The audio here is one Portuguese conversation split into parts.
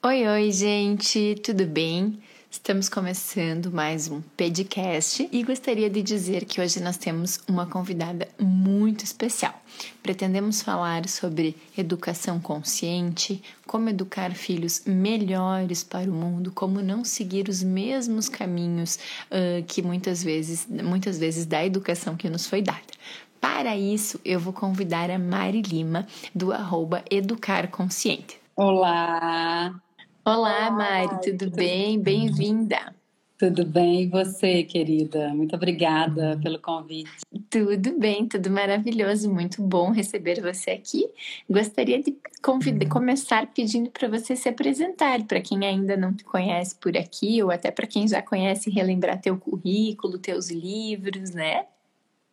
Oi, oi, gente, tudo bem? Estamos começando mais um podcast e gostaria de dizer que hoje nós temos uma convidada muito especial. Pretendemos falar sobre educação consciente, como educar filhos melhores para o mundo, como não seguir os mesmos caminhos uh, que muitas vezes, muitas vezes da educação que nos foi dada. Para isso, eu vou convidar a Mari Lima, do arroba Educar Consciente. Olá! Olá, Mari, tudo bem? Bem-vinda. Tudo bem, e você, querida? Muito obrigada pelo convite. Tudo bem, tudo maravilhoso, muito bom receber você aqui. Gostaria de começar pedindo para você se apresentar, para quem ainda não te conhece por aqui, ou até para quem já conhece, relembrar teu currículo, teus livros, né?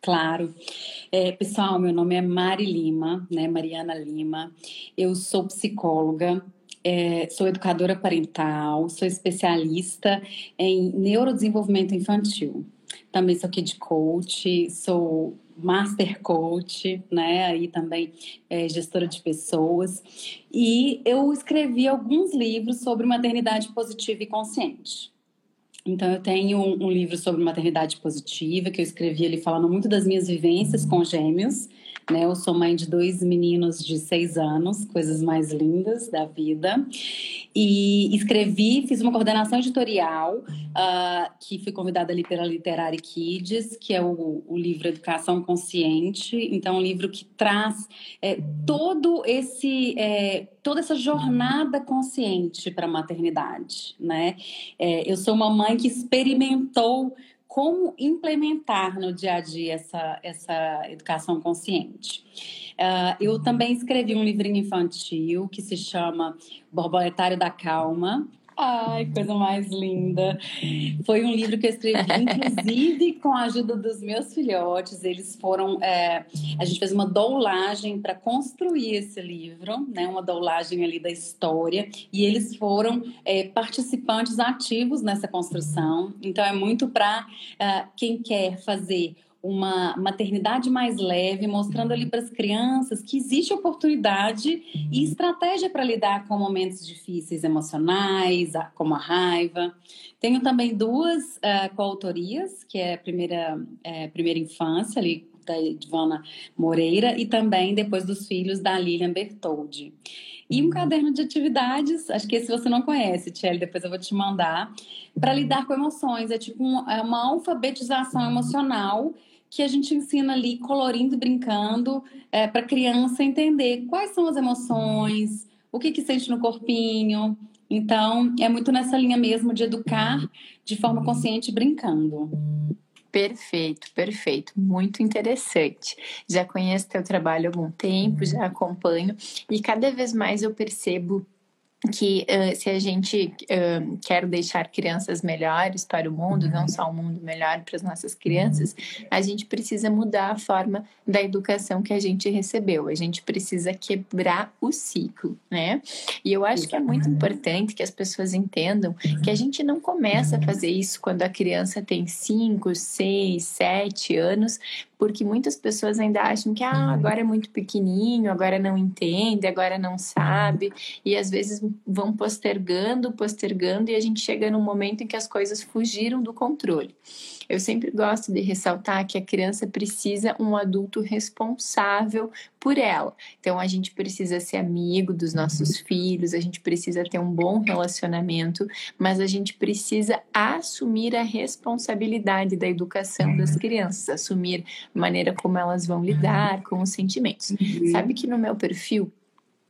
Claro. É, pessoal, meu nome é Mari Lima, né? Mariana Lima. Eu sou psicóloga, é, sou educadora parental, sou especialista em neurodesenvolvimento infantil. Também sou kid coach, sou master coach, né? Aí também é, gestora de pessoas. E eu escrevi alguns livros sobre maternidade positiva e consciente. Então, eu tenho um, um livro sobre maternidade positiva, que eu escrevi ali falando muito das minhas vivências com gêmeos né? Eu sou mãe de dois meninos de seis anos, coisas mais lindas da vida. E escrevi, fiz uma coordenação editorial, uh, que fui convidada ali pela Literary Kids, que é o, o livro Educação Consciente. Então, é um livro que traz é, todo esse. É, toda essa jornada consciente para a maternidade, né? É, eu sou uma mãe que experimentou como implementar no dia a dia essa, essa educação consciente. Uh, eu também escrevi um livrinho infantil que se chama Borboletário da Calma, Ai, coisa mais linda. Foi um livro que eu escrevi, inclusive, com a ajuda dos meus filhotes. Eles foram. É, a gente fez uma doulagem para construir esse livro, né? Uma doulagem ali da história. E eles foram é, participantes ativos nessa construção. Então, é muito para é, quem quer fazer uma maternidade mais leve, mostrando ali para as crianças que existe oportunidade e estratégia para lidar com momentos difíceis emocionais, como a raiva. Tenho também duas uh, coautorias, que é a primeira, é, primeira infância, ali da Ivana Moreira, e também depois dos filhos da Lilian Bertoldi. E um caderno de atividades, acho que esse você não conhece, Tchelle, depois eu vou te mandar, para lidar com emoções. É tipo um, é uma alfabetização emocional que a gente ensina ali colorindo e brincando é, para a criança entender quais são as emoções, o que, que sente no corpinho. Então, é muito nessa linha mesmo de educar de forma consciente brincando. Perfeito, perfeito, muito interessante. Já conheço teu trabalho há algum tempo, já acompanho e cada vez mais eu percebo que uh, se a gente uh, quer deixar crianças melhores para o mundo, não só um mundo melhor para as nossas crianças, a gente precisa mudar a forma da educação que a gente recebeu. A gente precisa quebrar o ciclo, né? E eu acho que é muito importante que as pessoas entendam que a gente não começa a fazer isso quando a criança tem 5, 6, 7 anos, porque muitas pessoas ainda acham que ah, agora é muito pequenininho, agora não entende, agora não sabe, e às vezes vão postergando, postergando, e a gente chega num momento em que as coisas fugiram do controle. Eu sempre gosto de ressaltar que a criança precisa um adulto responsável por ela. Então a gente precisa ser amigo dos nossos filhos, a gente precisa ter um bom relacionamento, mas a gente precisa assumir a responsabilidade da educação das crianças, assumir a maneira como elas vão lidar com os sentimentos. Uhum. Sabe que no meu perfil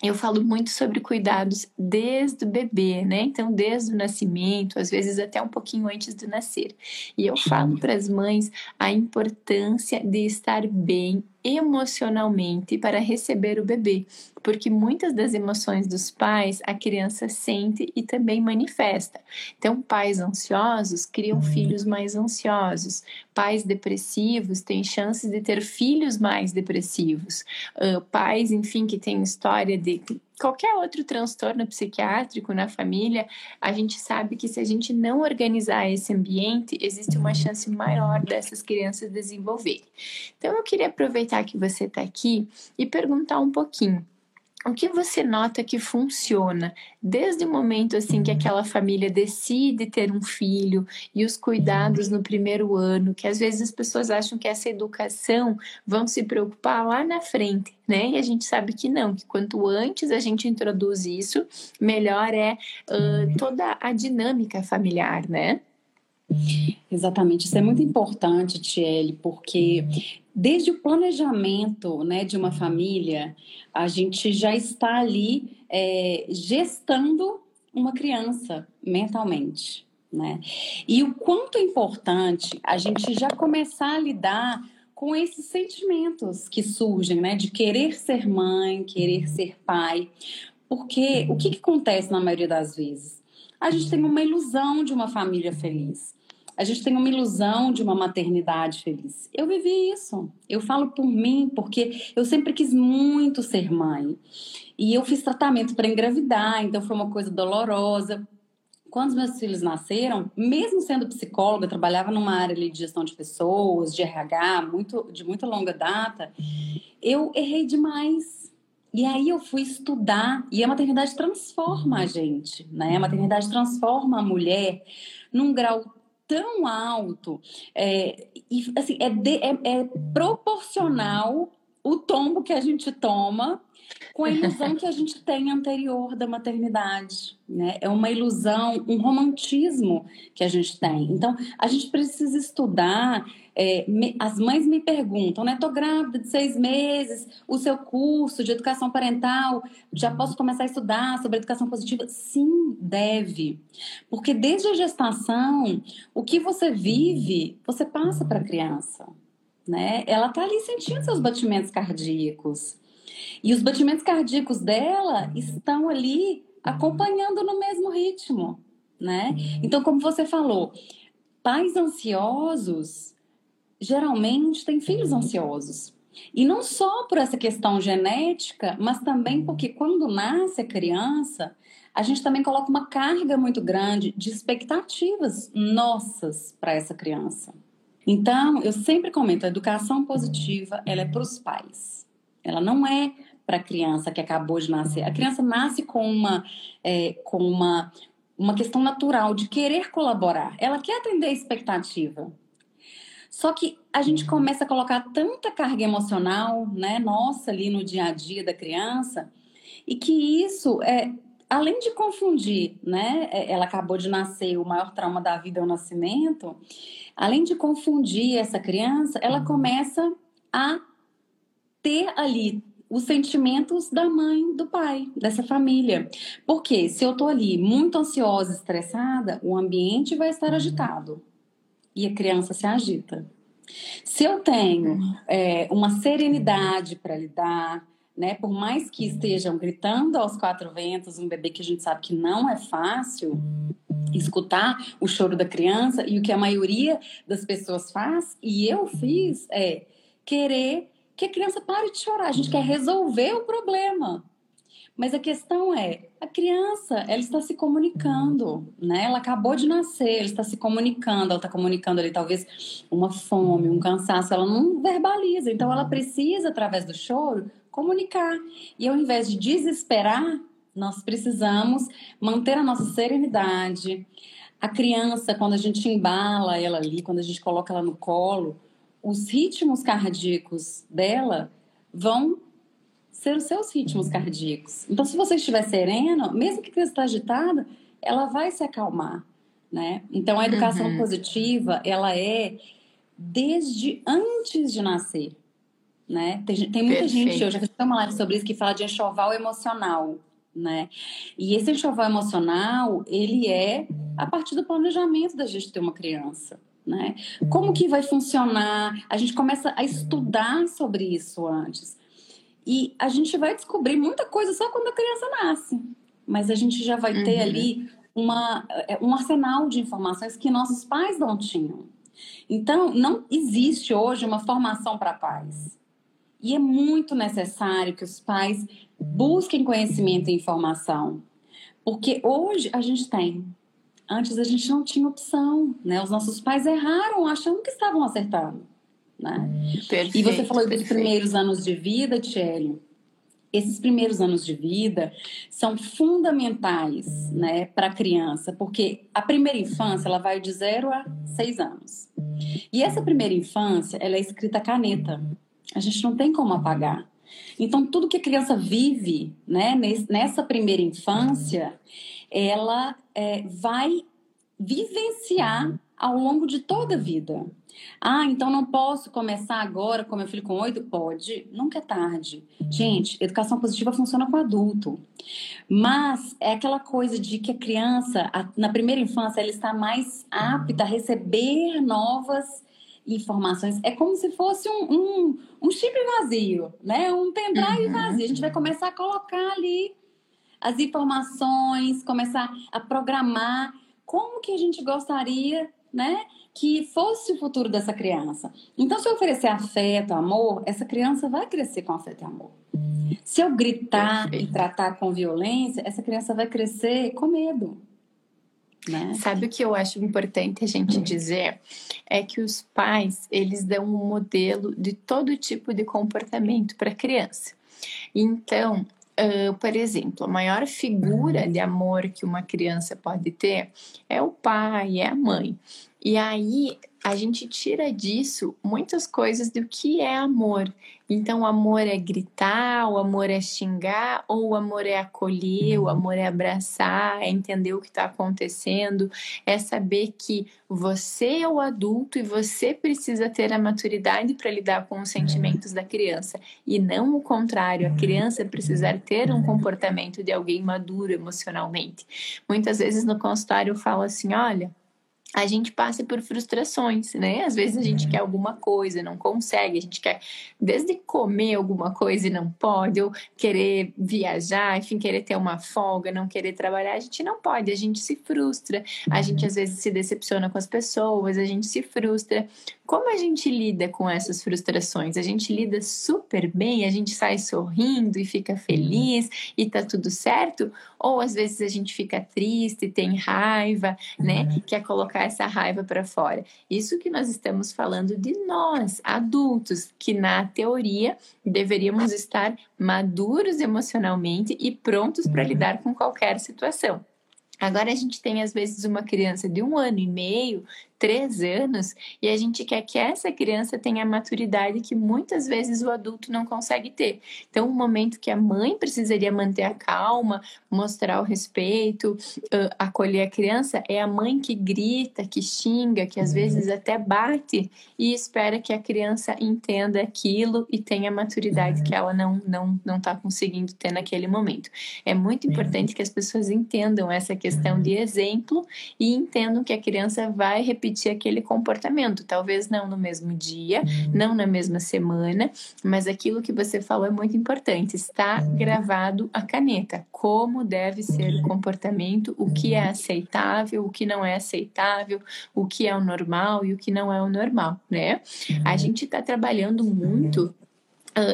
eu falo muito sobre cuidados desde o bebê, né? Então, desde o nascimento, às vezes até um pouquinho antes do nascer. E eu falo para as mães a importância de estar bem emocionalmente para receber o bebê, porque muitas das emoções dos pais a criança sente e também manifesta. Então, pais ansiosos criam filhos mais ansiosos, pais depressivos têm chances de ter filhos mais depressivos, uh, pais, enfim, que têm história de qualquer outro transtorno psiquiátrico na família, a gente sabe que se a gente não organizar esse ambiente, existe uma chance maior dessas crianças desenvolverem. Então, eu queria aproveitar que você está aqui e perguntar um pouquinho. O que você nota que funciona desde o momento assim que aquela família decide ter um filho e os cuidados no primeiro ano, que às vezes as pessoas acham que essa educação vão se preocupar lá na frente, né? E a gente sabe que não, que quanto antes a gente introduz isso, melhor é uh, toda a dinâmica familiar, né? Exatamente, isso é muito importante, Tiele, porque desde o planejamento né, de uma família, a gente já está ali é, gestando uma criança mentalmente. Né? E o quanto é importante a gente já começar a lidar com esses sentimentos que surgem, né? De querer ser mãe, querer ser pai. Porque o que, que acontece na maioria das vezes? A gente tem uma ilusão de uma família feliz a gente tem uma ilusão de uma maternidade feliz. Eu vivi isso. Eu falo por mim, porque eu sempre quis muito ser mãe. E eu fiz tratamento para engravidar, então foi uma coisa dolorosa. Quando meus filhos nasceram, mesmo sendo psicóloga, trabalhava numa área de gestão de pessoas, de RH, muito, de muita longa data, eu errei demais. E aí eu fui estudar, e a maternidade transforma a gente, né? A maternidade transforma a mulher num grau tão alto é, e assim é, de, é, é proporcional o tombo que a gente toma com a ilusão que a gente tem anterior da maternidade, né? É uma ilusão, um romantismo que a gente tem. Então, a gente precisa estudar. É, me, as mães me perguntam, né? Tô grávida de seis meses, o seu curso de educação parental, já posso começar a estudar sobre educação positiva? Sim, deve. Porque desde a gestação, o que você vive, você passa para a criança. Né? Ela tá ali sentindo seus batimentos cardíacos. E os batimentos cardíacos dela estão ali acompanhando no mesmo ritmo, né? Então, como você falou, pais ansiosos geralmente têm filhos ansiosos. E não só por essa questão genética, mas também porque quando nasce a criança, a gente também coloca uma carga muito grande de expectativas nossas para essa criança. Então, eu sempre comento, a educação positiva, ela é para os pais. Ela não é para a criança que acabou de nascer. A criança nasce com uma, é, com uma, uma questão natural de querer colaborar. Ela quer atender a expectativa. Só que a gente uhum. começa a colocar tanta carga emocional, né, nossa, ali no dia a dia da criança, e que isso é, além de confundir, né, é, ela acabou de nascer, o maior trauma da vida é o nascimento, além de confundir essa criança, ela uhum. começa a ter ali os sentimentos da mãe, do pai, dessa família. Porque se eu estou ali muito ansiosa, estressada, o ambiente vai estar uhum. agitado e a criança se agita. Se eu tenho uhum. é, uma serenidade para lidar, né, por mais que estejam gritando aos quatro ventos, um bebê que a gente sabe que não é fácil escutar o choro da criança e o que a maioria das pessoas faz e eu fiz é querer que a criança pare de chorar. A gente quer resolver o problema. Mas a questão é, a criança, ela está se comunicando, né? Ela acabou de nascer, ela está se comunicando, ela está comunicando ali talvez uma fome, um cansaço, ela não verbaliza. Então ela precisa, através do choro, comunicar. E ao invés de desesperar, nós precisamos manter a nossa serenidade. A criança, quando a gente embala ela ali, quando a gente coloca ela no colo, os ritmos cardíacos dela vão ser os seus ritmos cardíacos. Então, se você estiver sereno, mesmo que a criança está agitada, ela vai se acalmar, né? Então, a educação uhum. positiva, ela é desde antes de nascer, né? Tem, tem muita Perfeito. gente, eu já fiz uma live sobre isso, que fala de enxoval emocional, né? E esse enxoval emocional, ele é a partir do planejamento da gente ter uma criança, né? Como que vai funcionar? A gente começa a estudar sobre isso antes. E a gente vai descobrir muita coisa só quando a criança nasce. Mas a gente já vai ter uhum. ali uma, é, um arsenal de informações que nossos pais não tinham. Então, não existe hoje uma formação para pais. E é muito necessário que os pais busquem conhecimento e informação. Porque hoje a gente tem Antes a gente não tinha opção, né? Os nossos pais erraram achando que estavam acertando, né? Perfeito, e você falou dos primeiros anos de vida, Tchelle. esses primeiros anos de vida são fundamentais né, para a criança, porque a primeira infância ela vai de 0 a 6 anos. E essa primeira infância ela é escrita a caneta. A gente não tem como apagar. Então, tudo que a criança vive né, nessa primeira infância, ela é, vai vivenciar ao longo de toda a vida. Ah, então não posso começar agora com meu filho com oito? Pode, nunca é tarde. Gente, educação positiva funciona com adulto. Mas é aquela coisa de que a criança, na primeira infância, ela está mais apta a receber novas informações. É como se fosse um, um, um chip vazio, né? Um pendrive uhum. vazio. A gente vai começar a colocar ali as informações, começar a programar como que a gente gostaria, né? Que fosse o futuro dessa criança. Então, se eu oferecer afeto, amor, essa criança vai crescer com afeto e amor. Se eu gritar Perfeito. e tratar com violência, essa criança vai crescer com medo. Né? Sabe o que eu acho importante a gente dizer? É que os pais, eles dão um modelo de todo tipo de comportamento para a criança. Então, uh, por exemplo, a maior figura de amor que uma criança pode ter é o pai, é a mãe. E aí a gente tira disso muitas coisas do que é amor. Então, o amor é gritar, o amor é xingar, ou o amor é acolher, o amor é abraçar, é entender o que está acontecendo, é saber que você é o adulto e você precisa ter a maturidade para lidar com os sentimentos da criança, e não o contrário, a criança precisar ter um comportamento de alguém maduro emocionalmente. Muitas vezes no consultório eu falo assim: olha a gente passa por frustrações, né? Às vezes a gente quer alguma coisa, não consegue, a gente quer desde comer alguma coisa e não pode, ou querer viajar, enfim, querer ter uma folga, não querer trabalhar, a gente não pode, a gente se frustra, a gente às vezes se decepciona com as pessoas, a gente se frustra. Como a gente lida com essas frustrações? A gente lida super bem, a gente sai sorrindo e fica feliz e tá tudo certo? Ou às vezes a gente fica triste, tem raiva, né? Uhum. Quer colocar essa raiva para fora. Isso que nós estamos falando de nós, adultos, que na teoria deveríamos estar maduros emocionalmente e prontos para uhum. lidar com qualquer situação. Agora a gente tem às vezes uma criança de um ano e meio três anos e a gente quer que essa criança tenha a maturidade que muitas vezes o adulto não consegue ter. Então, o momento que a mãe precisaria manter a calma, mostrar o respeito, acolher a criança, é a mãe que grita, que xinga, que às vezes até bate e espera que a criança entenda aquilo e tenha a maturidade que ela não não não está conseguindo ter naquele momento. É muito importante que as pessoas entendam essa questão de exemplo e entendam que a criança vai repetir repetir aquele comportamento. Talvez não no mesmo dia, uhum. não na mesma semana, mas aquilo que você falou é muito importante. Está uhum. gravado a caneta. Como deve ser o comportamento, o que é aceitável, o que não é aceitável, o que é o normal e o que não é o normal, né? A uhum. gente está trabalhando muito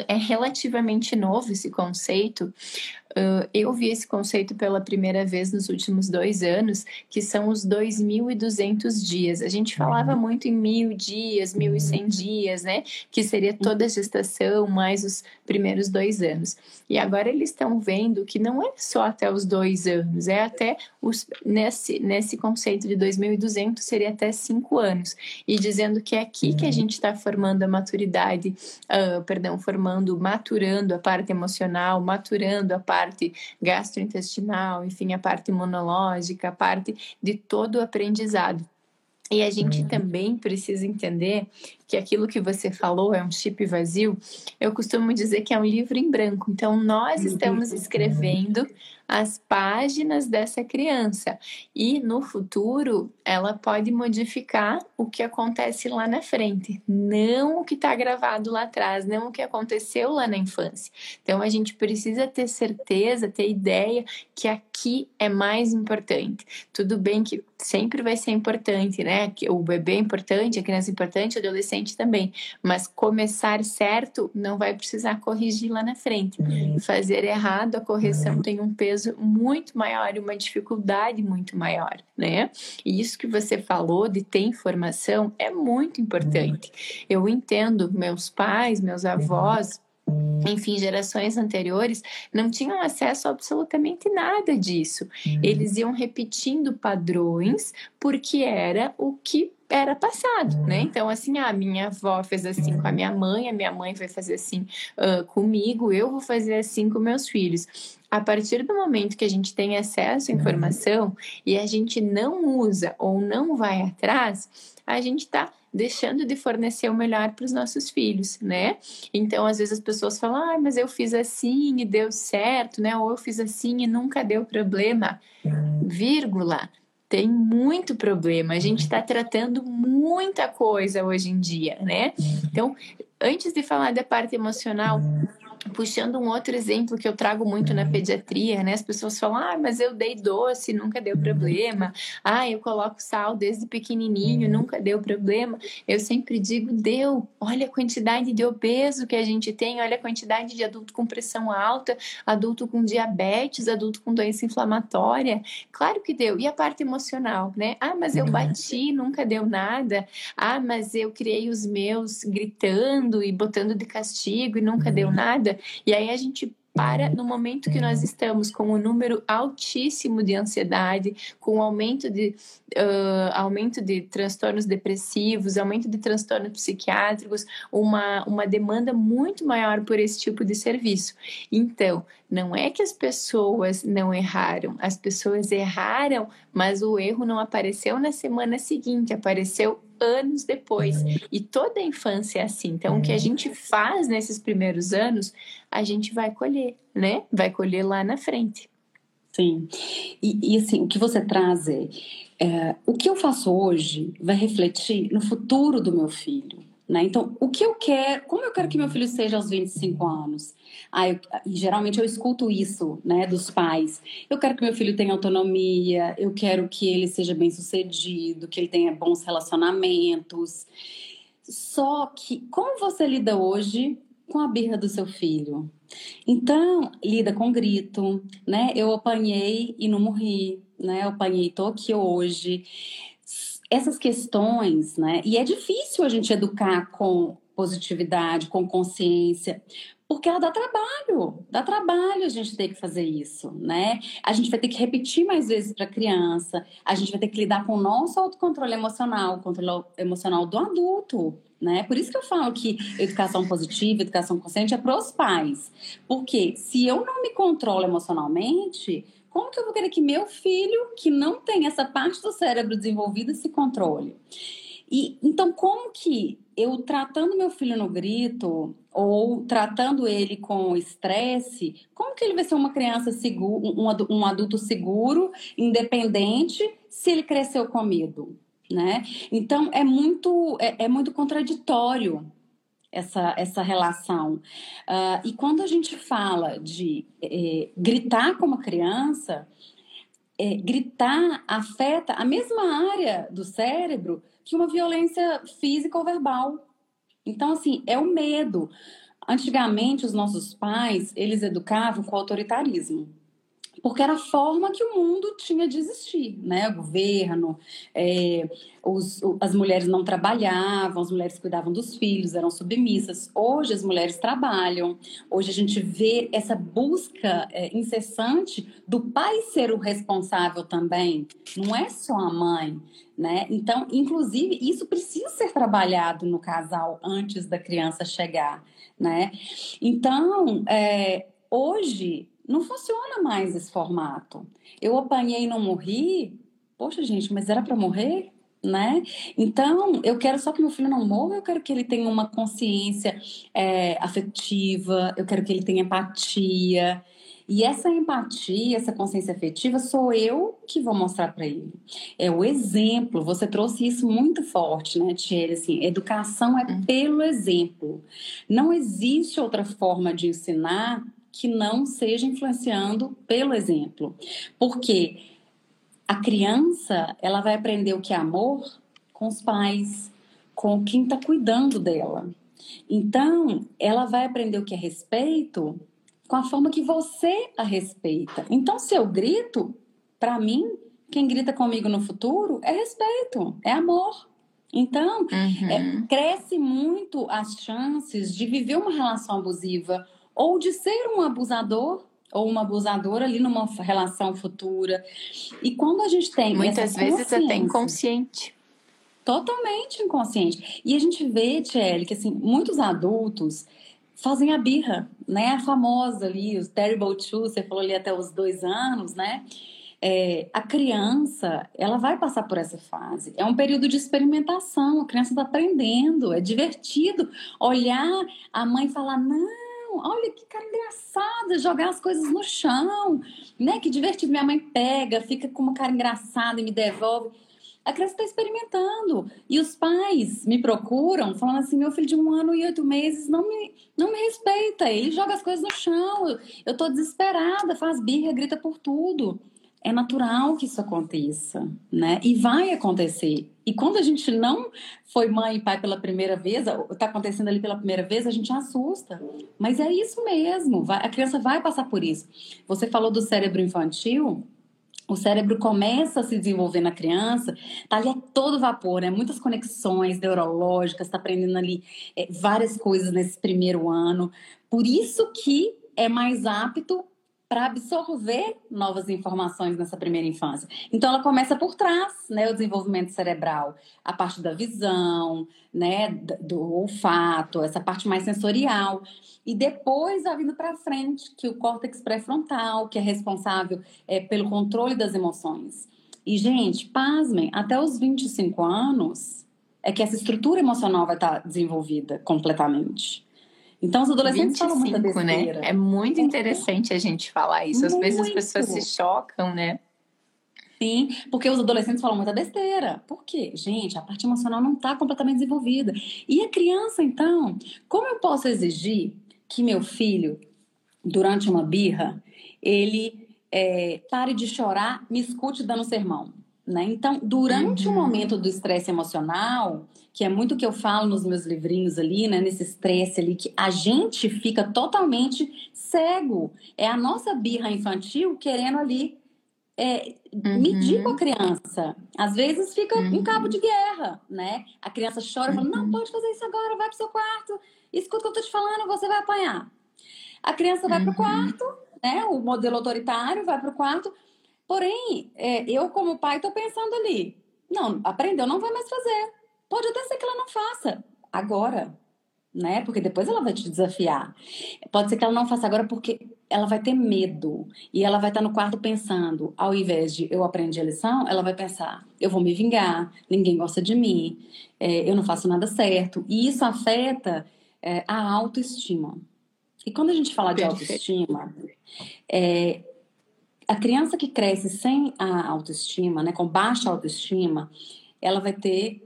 é relativamente novo esse conceito, Uh, eu vi esse conceito pela primeira vez nos últimos dois anos, que são os 2.200 dias. A gente falava uhum. muito em mil dias, 1.100 dias, né? Que seria toda a gestação mais os primeiros dois anos. E agora eles estão vendo que não é só até os dois anos, é até os, nesse, nesse conceito de 2.200 seria até cinco anos. E dizendo que é aqui que a uhum. gente está formando a maturidade, uh, perdão, formando, maturando a parte emocional, maturando a parte parte gastrointestinal, enfim, a parte imunológica, a parte de todo o aprendizado. E a gente uhum. também precisa entender que aquilo que você falou é um chip vazio. Eu costumo dizer que é um livro em branco. Então, nós uhum. estamos escrevendo as páginas dessa criança. E no futuro, ela pode modificar o que acontece lá na frente, não o que está gravado lá atrás, não o que aconteceu lá na infância. Então, a gente precisa ter certeza, ter ideia que aqui é mais importante. Tudo bem que sempre vai ser importante, né? Que o bebê é importante, a criança é importante, o adolescente também. Mas começar certo não vai precisar corrigir lá na frente. Uhum. Fazer errado, a correção tem um peso muito maior e uma dificuldade muito maior, né? E isso que você falou de ter informação é muito importante. Eu entendo meus pais, meus avós, enfim, gerações anteriores não tinham acesso a absolutamente nada disso. Uhum. Eles iam repetindo padrões porque era o que era passado, né? Uhum. Então, assim, a minha avó fez assim com a minha mãe, a minha mãe vai fazer assim uh, comigo, eu vou fazer assim com meus filhos. A partir do momento que a gente tem acesso à informação e a gente não usa ou não vai atrás, a gente está deixando de fornecer o melhor para os nossos filhos, né? Então, às vezes as pessoas falam, ah, mas eu fiz assim e deu certo, né? Ou eu fiz assim e nunca deu problema. Vírgula. Tem muito problema. A gente está tratando muita coisa hoje em dia, né? Então, antes de falar da parte emocional, puxando um outro exemplo que eu trago muito na pediatria, né? As pessoas falam, ah, mas eu dei doce, nunca deu problema. Ah, eu coloco sal desde pequenininho, nunca deu problema. Eu sempre digo, deu. Olha a quantidade de obeso que a gente tem, olha a quantidade de adulto com pressão alta, adulto com diabetes, adulto com doença inflamatória. Claro que deu. E a parte emocional, né? Ah, mas eu bati, nunca deu nada. Ah, mas eu criei os meus gritando e botando de castigo e nunca deu nada. E aí a gente para no momento que nós estamos com um número altíssimo de ansiedade, com aumento de, uh, aumento de transtornos depressivos, aumento de transtornos psiquiátricos, uma, uma demanda muito maior por esse tipo de serviço. Então, não é que as pessoas não erraram, as pessoas erraram, mas o erro não apareceu na semana seguinte, apareceu anos depois. E toda a infância é assim. Então, o que a gente faz nesses primeiros anos, a gente vai colher, né? Vai colher lá na frente. Sim. E, e assim, o que você traz é, é, o que eu faço hoje vai refletir no futuro do meu filho. Né? Então, o que eu quero, como eu quero que meu filho seja aos 25 anos? Ah, eu, geralmente eu escuto isso né, dos pais. Eu quero que meu filho tenha autonomia, eu quero que ele seja bem sucedido, que ele tenha bons relacionamentos. Só que, como você lida hoje com a birra do seu filho? Então, lida com grito, né? Eu apanhei e não morri, né? Eu apanhei tô aqui hoje essas questões, né? E é difícil a gente educar com positividade, com consciência, porque ela dá trabalho, dá trabalho a gente ter que fazer isso, né? A gente vai ter que repetir mais vezes para a criança, a gente vai ter que lidar com o nosso autocontrole emocional, o controle emocional do adulto, né? Por isso que eu falo que educação positiva, educação consciente é para os pais, porque se eu não me controlo emocionalmente, como que eu vou querer que meu filho, que não tem essa parte do cérebro desenvolvida, se controle? E então, como que eu tratando meu filho no grito ou tratando ele com estresse, como que ele vai ser uma criança segura, um, adulto seguro, independente, se ele cresceu com medo, né? Então é muito é, é muito contraditório essa, essa relação. Uh, e quando a gente fala de é, gritar como criança, é, gritar afeta a mesma área do cérebro que uma violência física ou verbal. Então, assim, é o medo. Antigamente, os nossos pais, eles educavam com autoritarismo porque era a forma que o mundo tinha de existir, né? O governo, é, os, as mulheres não trabalhavam, as mulheres cuidavam dos filhos, eram submissas. Hoje as mulheres trabalham, hoje a gente vê essa busca é, incessante do pai ser o responsável também, não é só a mãe, né? Então, inclusive, isso precisa ser trabalhado no casal antes da criança chegar, né? Então, é, hoje não funciona mais esse formato. Eu apanhei e não morri. Poxa, gente, mas era para morrer? Né? Então, eu quero só que meu filho não morra, eu quero que ele tenha uma consciência é, afetiva, eu quero que ele tenha empatia. E essa empatia, essa consciência afetiva, sou eu que vou mostrar para ele. É o exemplo. Você trouxe isso muito forte, né, Thierry? Assim, educação é pelo exemplo. Não existe outra forma de ensinar que não seja influenciando pelo exemplo. Porque a criança, ela vai aprender o que é amor com os pais, com quem está cuidando dela. Então, ela vai aprender o que é respeito com a forma que você a respeita. Então, se eu grito, para mim, quem grita comigo no futuro é respeito, é amor. Então, uhum. é, cresce muito as chances de viver uma relação abusiva ou de ser um abusador ou uma abusadora ali numa relação futura. E quando a gente tem muitas vezes até inconsciente, totalmente inconsciente. E a gente vê, Tchelle, que assim, muitos adultos fazem a birra, né? A famosa ali, os terrible two, você falou ali até os dois anos, né? É, a criança, ela vai passar por essa fase. É um período de experimentação, a criança está aprendendo, é divertido olhar a mãe falar, não, olha que cara engraçada, jogar as coisas no chão, né? Que divertido. Minha mãe pega, fica com uma cara engraçada e me devolve. A criança está experimentando. E os pais me procuram falando assim: meu filho de um ano e oito meses não me, não me respeita. Ele joga as coisas no chão. Eu estou desesperada, faz birra, grita por tudo é natural que isso aconteça, né? E vai acontecer. E quando a gente não foi mãe e pai pela primeira vez, está acontecendo ali pela primeira vez, a gente assusta. Mas é isso mesmo, vai, a criança vai passar por isso. Você falou do cérebro infantil, o cérebro começa a se desenvolver na criança, tá ali a todo vapor, né? Muitas conexões neurológicas, está aprendendo ali é, várias coisas nesse primeiro ano. Por isso que é mais apto para absorver novas informações nessa primeira infância. Então ela começa por trás, né, o desenvolvimento cerebral, a parte da visão, né, do olfato, essa parte mais sensorial, e depois vai vindo para frente, que o córtex pré-frontal, que é responsável é, pelo controle das emoções. E gente, pasmem, até os 25 anos é que essa estrutura emocional vai estar desenvolvida completamente. Então, os adolescentes 25, falam muita né? besteira. Né? É muito interessante a gente falar isso. Às muito. vezes as pessoas se chocam, né? Sim, porque os adolescentes falam muita besteira. Por quê? Gente, a parte emocional não está completamente desenvolvida. E a criança, então, como eu posso exigir que meu filho, durante uma birra, ele é, pare de chorar, me escute dando sermão? Né? Então, durante uhum. o momento do estresse emocional, que é muito o que eu falo nos meus livrinhos ali, né? Nesse estresse ali, que a gente fica totalmente cego. É a nossa birra infantil querendo ali é, uhum. medir com a criança. Às vezes fica uhum. em cabo de guerra, né? A criança chora e fala, não, uhum. pode fazer isso agora, vai pro seu quarto, escuta o que eu tô te falando, você vai apanhar. A criança vai pro uhum. quarto, né? O modelo autoritário vai pro quarto, Porém, é, eu como pai estou pensando ali, não, aprendeu, não vai mais fazer. Pode até ser que ela não faça agora, né? Porque depois ela vai te desafiar. Pode ser que ela não faça agora porque ela vai ter medo e ela vai estar no quarto pensando, ao invés de eu aprendi a lição, ela vai pensar, eu vou me vingar, ninguém gosta de mim, é, eu não faço nada certo. E isso afeta é, a autoestima. E quando a gente fala de autoestima, é, a criança que cresce sem a autoestima, né, com baixa autoestima, ela vai ter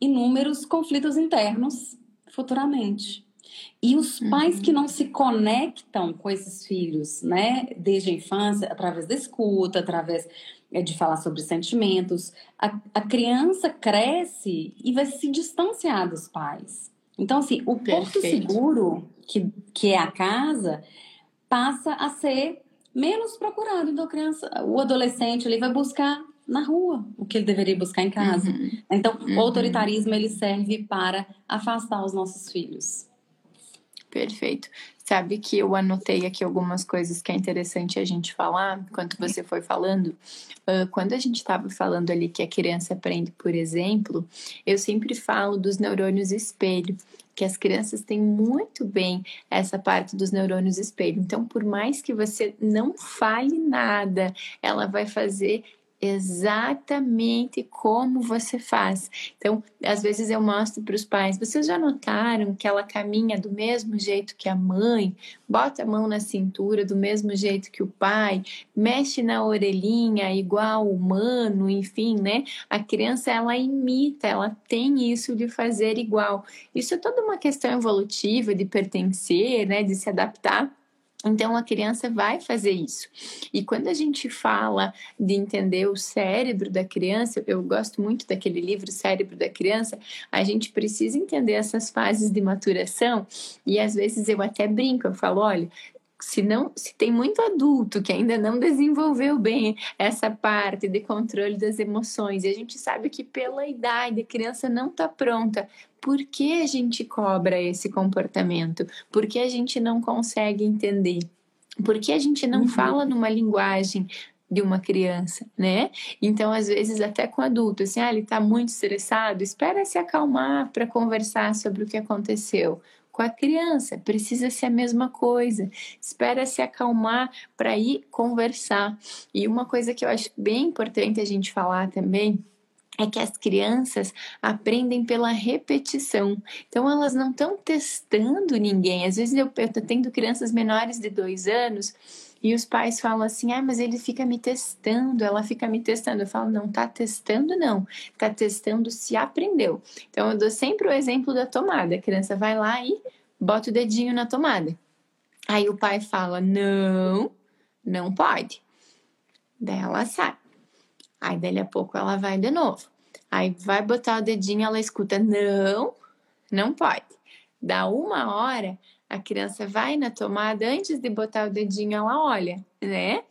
inúmeros conflitos internos futuramente. E os pais uhum. que não se conectam com esses filhos, né, desde a infância, através da escuta, através é, de falar sobre sentimentos, a, a criança cresce e vai se distanciar dos pais. Então, assim, o Perfeito. porto seguro, que, que é a casa, passa a ser menos procurado. Então, criança, o adolescente, ele vai buscar na rua o que ele deveria buscar em casa. Uhum. Então, uhum. o autoritarismo ele serve para afastar os nossos filhos. Perfeito. Sabe que eu anotei aqui algumas coisas que é interessante a gente falar enquanto você foi falando. Uh, quando a gente estava falando ali que a criança aprende, por exemplo, eu sempre falo dos neurônios espelho que as crianças têm muito bem essa parte dos neurônios espelho. Então, por mais que você não fale nada, ela vai fazer exatamente como você faz. Então, às vezes eu mostro para os pais: vocês já notaram que ela caminha do mesmo jeito que a mãe, bota a mão na cintura do mesmo jeito que o pai, mexe na orelhinha igual o humano, enfim, né? A criança ela imita, ela tem isso de fazer igual. Isso é toda uma questão evolutiva de pertencer, né, de se adaptar então a criança vai fazer isso. E quando a gente fala de entender o cérebro da criança, eu gosto muito daquele livro Cérebro da Criança, a gente precisa entender essas fases de maturação e às vezes eu até brinco, eu falo, olha, se não, se tem muito adulto que ainda não desenvolveu bem essa parte de controle das emoções, e a gente sabe que pela idade a criança não está pronta, por que a gente cobra esse comportamento? Por que a gente não consegue entender? Por que a gente não uhum. fala numa linguagem de uma criança, né? Então, às vezes, até com adulto, assim, ah, ele está muito estressado, espera se acalmar para conversar sobre o que aconteceu com a criança. Precisa ser a mesma coisa. Espera se acalmar para ir conversar. E uma coisa que eu acho bem importante a gente falar também é que as crianças aprendem pela repetição. Então, elas não estão testando ninguém. Às vezes, eu estou tendo crianças menores de dois anos e os pais falam assim: ah, mas ele fica me testando, ela fica me testando. Eu falo: não tá testando, não. Tá testando se aprendeu. Então, eu dou sempre o exemplo da tomada. A criança vai lá e bota o dedinho na tomada. Aí o pai fala: não, não pode. Daí ela sai. Aí, dali a pouco, ela vai de novo. Aí, vai botar o dedinho, ela escuta: não, não pode. Dá uma hora, a criança vai na tomada, antes de botar o dedinho, ela olha, né?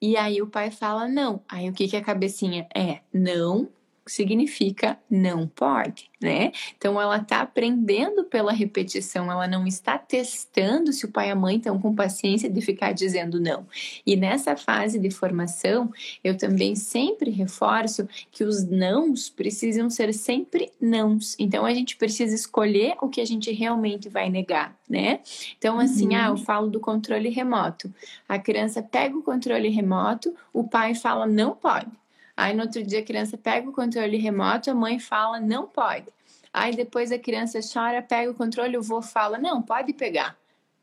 E aí o pai fala não. Aí o que que a cabecinha é? Não significa não pode, né? Então ela está aprendendo pela repetição, ela não está testando se o pai e a mãe estão com paciência de ficar dizendo não. E nessa fase de formação, eu também sempre reforço que os nãos precisam ser sempre nãos. Então a gente precisa escolher o que a gente realmente vai negar, né? Então assim, uhum. ah, eu falo do controle remoto. A criança pega o controle remoto, o pai fala não pode. Aí no outro dia a criança pega o controle remoto, a mãe fala, não pode. Aí depois a criança chora, pega o controle, o vô fala, não, pode pegar.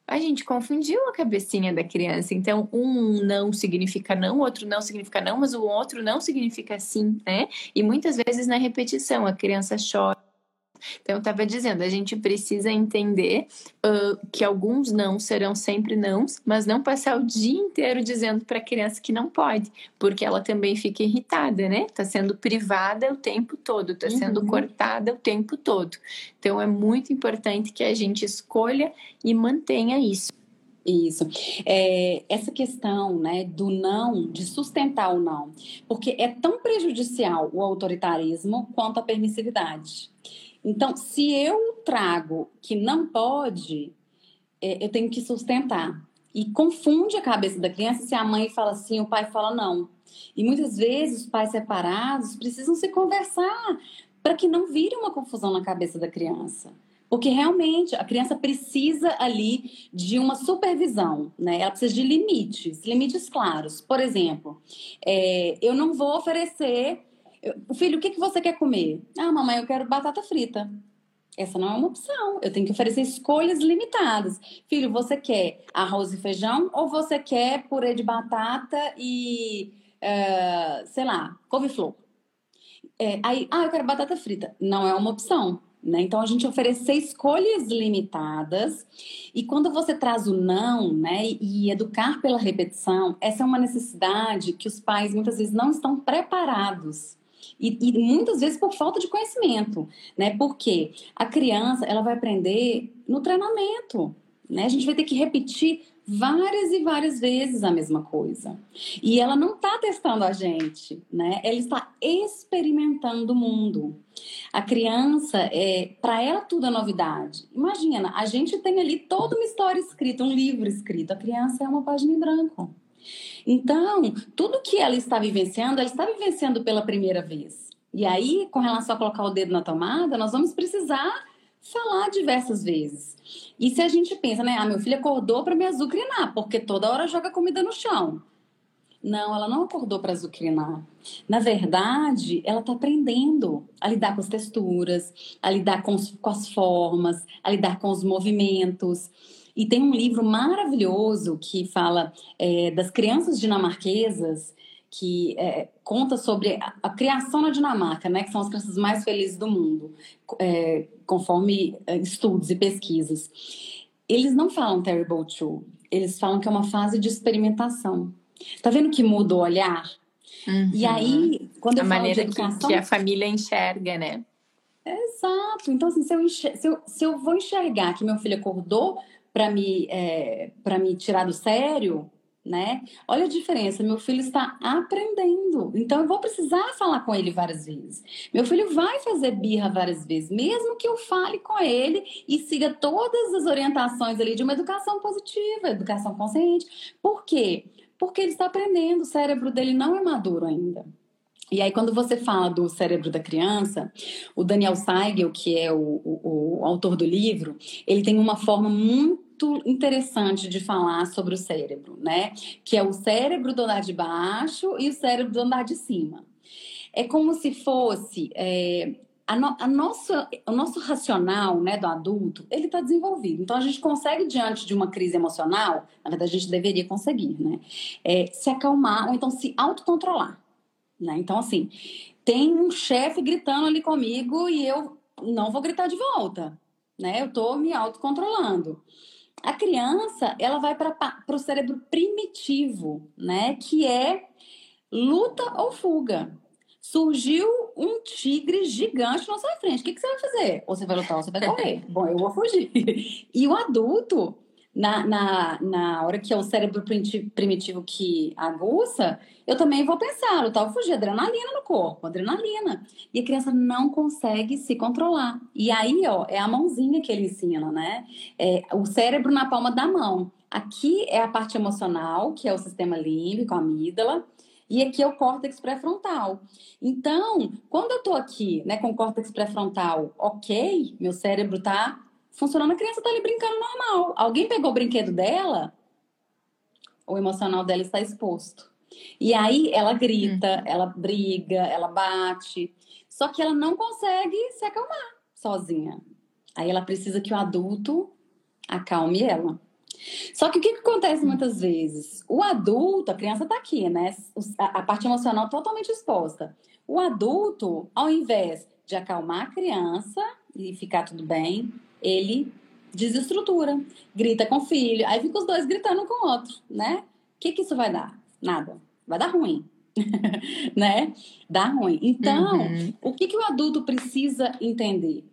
A gente confundiu a cabecinha da criança. Então, um não significa não, outro não significa não, mas o outro não significa sim, né? E muitas vezes na repetição, a criança chora então, eu estava dizendo, a gente precisa entender uh, que alguns não serão sempre não, mas não passar o dia inteiro dizendo para a criança que não pode, porque ela também fica irritada, né? Está sendo privada o tempo todo, está sendo uhum. cortada o tempo todo. Então, é muito importante que a gente escolha e mantenha isso. Isso. É, essa questão né, do não, de sustentar o não, porque é tão prejudicial o autoritarismo quanto a permissividade. Então, se eu trago que não pode, é, eu tenho que sustentar. E confunde a cabeça da criança se a mãe fala sim, o pai fala não. E muitas vezes os pais separados precisam se conversar para que não vire uma confusão na cabeça da criança. Porque realmente a criança precisa ali de uma supervisão, né? Ela precisa de limites, limites claros. Por exemplo, é, eu não vou oferecer o filho, o que, que você quer comer? Ah, mamãe, eu quero batata frita. Essa não é uma opção. Eu tenho que oferecer escolhas limitadas. Filho, você quer arroz e feijão ou você quer purê de batata e, uh, sei lá, couve-flor? É, aí, ah, eu quero batata frita. Não é uma opção. Né? Então, a gente oferecer escolhas limitadas e quando você traz o não né, e educar pela repetição, essa é uma necessidade que os pais muitas vezes não estão preparados e, e, muitas vezes por falta de conhecimento, né? Porque a criança ela vai aprender no treinamento, né? A gente vai ter que repetir várias e várias vezes a mesma coisa. E ela não está testando a gente, né? Ela está experimentando o mundo. A criança, é, para ela tudo é novidade. Imagina, a gente tem ali toda uma história escrita, um livro escrito. A criança é uma página em branco. Então, tudo que ela está vivenciando, ela está vivenciando pela primeira vez. E aí, com relação a colocar o dedo na tomada, nós vamos precisar falar diversas vezes. E se a gente pensa, né? Ah, meu filho acordou para me azucrinar, porque toda hora joga comida no chão. Não, ela não acordou para azucrinar. Na verdade, ela está aprendendo a lidar com as texturas, a lidar com, os, com as formas, a lidar com os movimentos. E tem um livro maravilhoso que fala é, das crianças dinamarquesas, que é, conta sobre a, a, criação na Dinamarca, né, que são as crianças mais felizes do mundo, é, conforme é, estudos e pesquisas. Eles não falam terrible two, eles falam que é uma fase de experimentação. Tá vendo que muda o olhar? Uhum. E aí, quando eu a falo de educação... Que, que a família enxerga, né? Exato. Então, assim, se eu, enxer... se, eu, se eu vou enxergar que meu filho acordou para me, é, me tirar do sério, né? Olha a diferença, meu filho está aprendendo, então eu vou precisar falar com ele várias vezes. Meu filho vai fazer birra várias vezes, mesmo que eu fale com ele e siga todas as orientações ali de uma educação positiva, educação consciente. Por quê? Porque ele está aprendendo, o cérebro dele não é maduro ainda. E aí, quando você fala do cérebro da criança, o Daniel Seigel, que é o, o, o autor do livro, ele tem uma forma muito interessante de falar sobre o cérebro, né? Que é o cérebro do andar de baixo e o cérebro do andar de cima. É como se fosse é, a, no, a nossa, o nosso racional né, do adulto, ele está desenvolvido. Então, a gente consegue, diante de uma crise emocional, na verdade, a gente deveria conseguir, né? É, se acalmar ou então se autocontrolar. Né? Então, assim, tem um chefe gritando ali comigo e eu não vou gritar de volta. Né? Eu estou me autocontrolando. A criança, ela vai para o cérebro primitivo, né? Que é luta ou fuga. Surgiu um tigre gigante na sua frente. O que, que você vai fazer? Ou você vai lutar ou você vai correr. Bom, eu vou fugir. E o adulto, na, na, na hora que é o cérebro primitivo que aguça, eu também vou pensar, lutar ou fugir, adrenalina no corpo, adrenalina. E a criança não consegue se controlar. E aí, ó, é a mãozinha que ele ensina, né? É o cérebro na palma da mão. Aqui é a parte emocional, que é o sistema límbico, a amígdala, e aqui é o córtex pré-frontal. Então, quando eu tô aqui, né, com o córtex pré-frontal, ok, meu cérebro tá funcionando, a criança tá ali brincando normal. Alguém pegou o brinquedo dela, o emocional dela está exposto. E aí ela grita, hum. ela briga, ela bate. Só que ela não consegue se acalmar sozinha. Aí ela precisa que o adulto acalme ela. Só que o que, que acontece muitas vezes? O adulto, a criança está aqui, né? A parte emocional totalmente exposta. O adulto, ao invés de acalmar a criança e ficar tudo bem, ele desestrutura, grita com o filho, aí fica os dois gritando com o outro, né? O que, que isso vai dar? Nada. Vai dar ruim. né? Dá ruim. Então, uhum. o que, que o adulto precisa entender?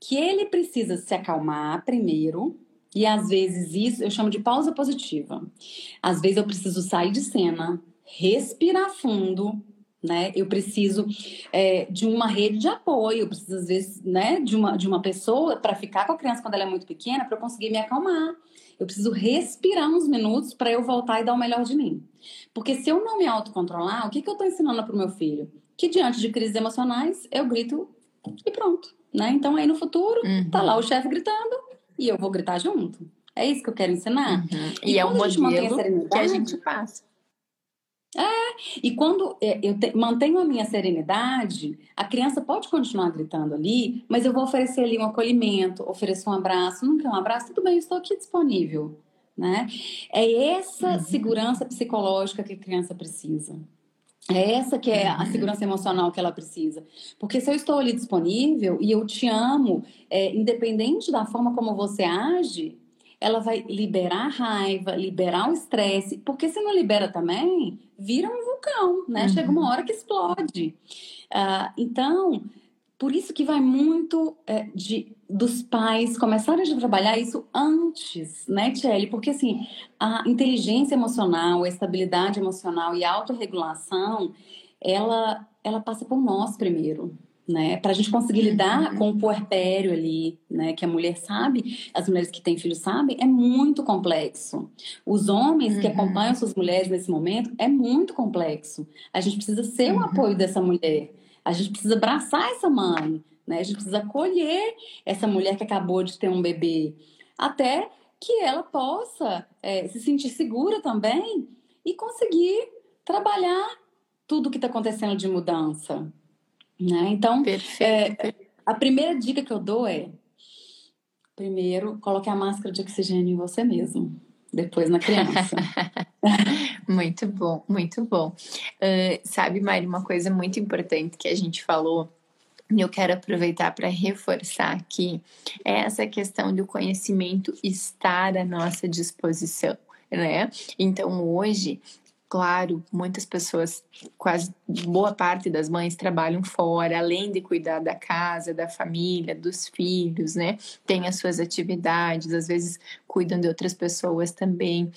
Que ele precisa se acalmar primeiro, e às vezes isso eu chamo de pausa positiva. Às vezes eu preciso sair de cena, respirar fundo, né? Eu preciso é, de uma rede de apoio, eu preciso às vezes, né, de uma de uma pessoa para ficar com a criança quando ela é muito pequena para eu conseguir me acalmar. Eu preciso respirar uns minutos para eu voltar e dar o melhor de mim. Porque se eu não me autocontrolar, o que, que eu estou ensinando para o meu filho? Que diante de crises emocionais, eu grito e pronto. Né? Então aí no futuro, uhum. tá lá o chefe gritando e eu vou gritar junto. É isso que eu quero ensinar. Uhum. E, e é o modelo que a gente passa. É, e quando é, eu te, mantenho a minha serenidade, a criança pode continuar gritando ali, mas eu vou oferecer ali um acolhimento, oferecer um abraço. Não quer um abraço? Tudo bem, eu estou aqui disponível. Né? É essa uhum. segurança psicológica que a criança precisa. É essa que é a uhum. segurança emocional que ela precisa. Porque se eu estou ali disponível e eu te amo, é, independente da forma como você age, ela vai liberar raiva, liberar o estresse, porque se não libera também, vira um vulcão, né? Uhum. Chega uma hora que explode. Uh, então, por isso que vai muito é, de dos pais começarem a trabalhar isso antes, né, Tchelle? Porque assim, a inteligência emocional, a estabilidade emocional e a autorregulação, ela, ela passa por nós primeiro né? Para a gente conseguir lidar uhum. com o puerpério ali, né? Que a mulher sabe, as mulheres que têm filhos sabem, é muito complexo. Os homens uhum. que acompanham suas mulheres nesse momento é muito complexo. A gente precisa ser uhum. o apoio dessa mulher. A gente precisa abraçar essa mãe, né? A gente precisa acolher essa mulher que acabou de ter um bebê, até que ela possa é, se sentir segura também e conseguir trabalhar tudo que está acontecendo de mudança, né? Então, é, a primeira dica que eu dou é: primeiro, coloque a máscara de oxigênio em você mesmo, depois na criança. muito bom, muito bom. Uh, sabe, Mari, uma coisa muito importante que a gente falou e eu quero aproveitar para reforçar aqui é essa questão do conhecimento estar à nossa disposição, né? Então, hoje, Claro, muitas pessoas, quase boa parte das mães trabalham fora, além de cuidar da casa, da família, dos filhos, né? Tem as suas atividades, às vezes cuidam de outras pessoas também.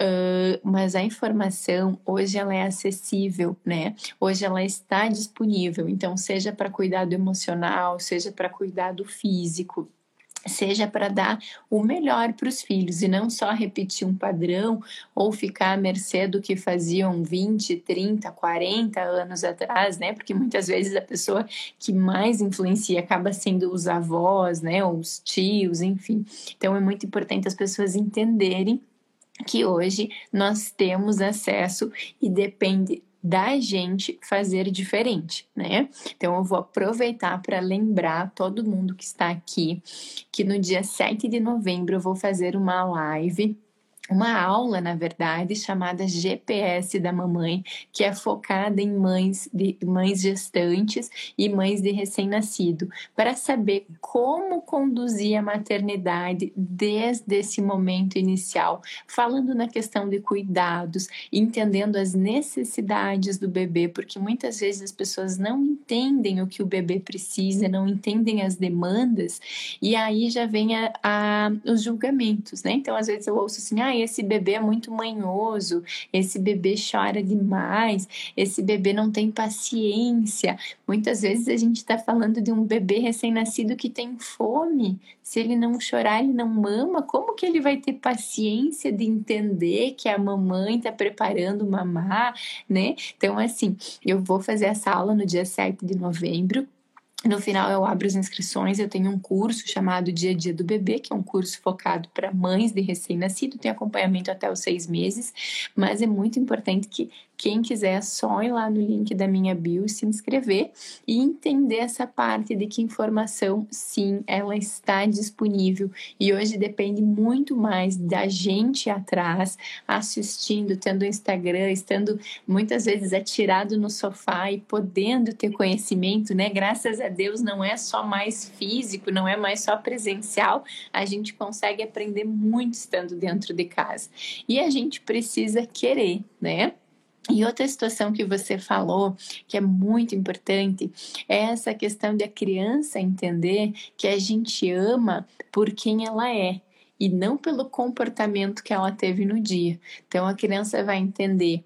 Uh, mas a informação hoje ela é acessível, né? Hoje ela está disponível. Então, seja para cuidar do emocional, seja para cuidar do físico, seja para dar o melhor para os filhos e não só repetir um padrão ou ficar à mercê do que faziam 20, 30, 40 anos atrás, né? Porque muitas vezes a pessoa que mais influencia acaba sendo os avós, né, ou os tios, enfim. Então é muito importante as pessoas entenderem que hoje nós temos acesso e depende da gente fazer diferente, né? Então eu vou aproveitar para lembrar todo mundo que está aqui que no dia 7 de novembro eu vou fazer uma live uma aula, na verdade, chamada GPS da mamãe, que é focada em mães de mães gestantes e mães de recém-nascido, para saber como conduzir a maternidade desde esse momento inicial, falando na questão de cuidados, entendendo as necessidades do bebê, porque muitas vezes as pessoas não entendem o que o bebê precisa, não entendem as demandas, e aí já vem a, a os julgamentos, né? Então, às vezes eu ouço assim, ah, esse bebê é muito manhoso, esse bebê chora demais, esse bebê não tem paciência. Muitas vezes a gente está falando de um bebê recém-nascido que tem fome. Se ele não chorar, ele não mama. Como que ele vai ter paciência de entender que a mamãe está preparando mamar, né? Então, assim, eu vou fazer essa aula no dia 7 de novembro no final, eu abro as inscrições. Eu tenho um curso chamado Dia a Dia do Bebê, que é um curso focado para mães de recém-nascido. Tem acompanhamento até os seis meses, mas é muito importante que quem quiser só ir lá no link da minha bio, se inscrever e entender essa parte de que informação, sim, ela está disponível e hoje depende muito mais da gente atrás, assistindo, tendo Instagram, estando muitas vezes atirado no sofá e podendo ter conhecimento, né? Graças a Deus não é só mais físico, não é mais só presencial, a gente consegue aprender muito estando dentro de casa. E a gente precisa querer, né? E outra situação que você falou, que é muito importante, é essa questão de a criança entender que a gente ama por quem ela é e não pelo comportamento que ela teve no dia. Então a criança vai entender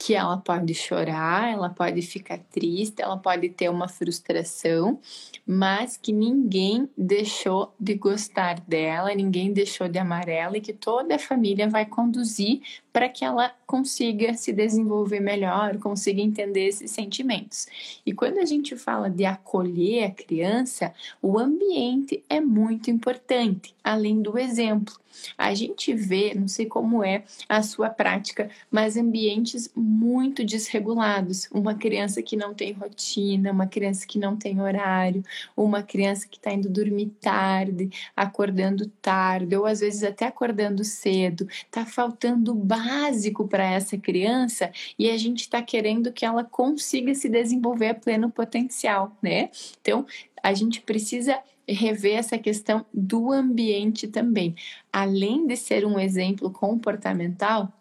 que ela pode chorar, ela pode ficar triste, ela pode ter uma frustração, mas que ninguém deixou de gostar dela, ninguém deixou de amar ela e que toda a família vai conduzir para que ela consiga se desenvolver melhor, consiga entender esses sentimentos. E quando a gente fala de acolher a criança, o ambiente é muito importante, além do exemplo. A gente vê, não sei como é a sua prática, mas ambientes muito desregulados. Uma criança que não tem rotina, uma criança que não tem horário, uma criança que está indo dormir tarde, acordando tarde, ou às vezes até acordando cedo, está faltando básico para essa criança e a gente está querendo que ela consiga se desenvolver a pleno potencial, né? Então, a gente precisa rever essa questão do ambiente também. Além de ser um exemplo comportamental,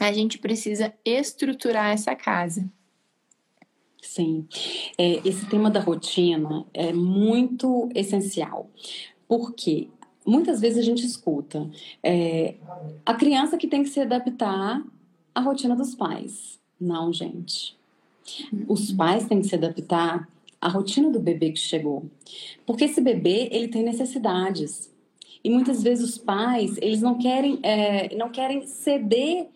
a gente precisa estruturar essa casa. Sim, é, esse tema da rotina é muito essencial, porque muitas vezes a gente escuta é, a criança que tem que se adaptar à rotina dos pais. Não, gente. Os pais têm que se adaptar a rotina do bebê que chegou. Porque esse bebê, ele tem necessidades. E muitas vezes os pais, eles não querem, é, não querem ceder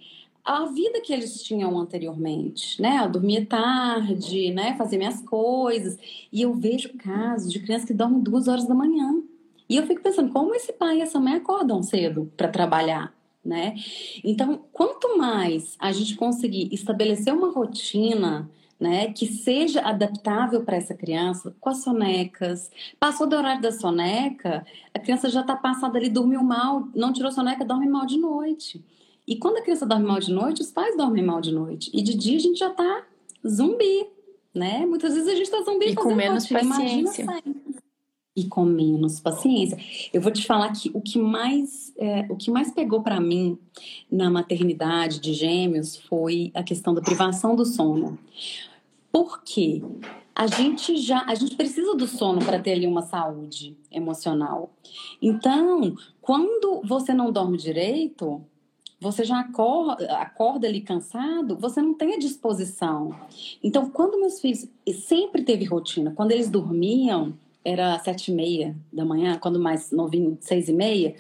à vida que eles tinham anteriormente, né? Eu dormia tarde, né? Fazer minhas coisas. E eu vejo casos de crianças que dormem duas horas da manhã. E eu fico pensando, como esse pai e essa mãe acordam cedo para trabalhar? Né? Então, quanto mais a gente conseguir estabelecer uma rotina né, que seja adaptável para essa criança, com as sonecas. Passou do horário da soneca, a criança já está passada ali, dormiu mal, não tirou soneca, dorme mal de noite. E quando a criança dorme mal de noite, os pais dormem mal de noite. E de dia a gente já está zumbi, né? Muitas vezes a gente está zumbi e com menos rotina, paciência. E com menos paciência. Eu vou te falar que o que mais, é, o que mais pegou para mim na maternidade de gêmeos foi a questão da privação do sono. Por quê? A gente já, a gente precisa do sono para ter ali uma saúde emocional. Então, quando você não dorme direito, você já acorda, acorda ali cansado, você não tem a disposição. Então, quando meus filhos sempre teve rotina, quando eles dormiam, era sete e meia da manhã, quando mais novinho, seis e meia,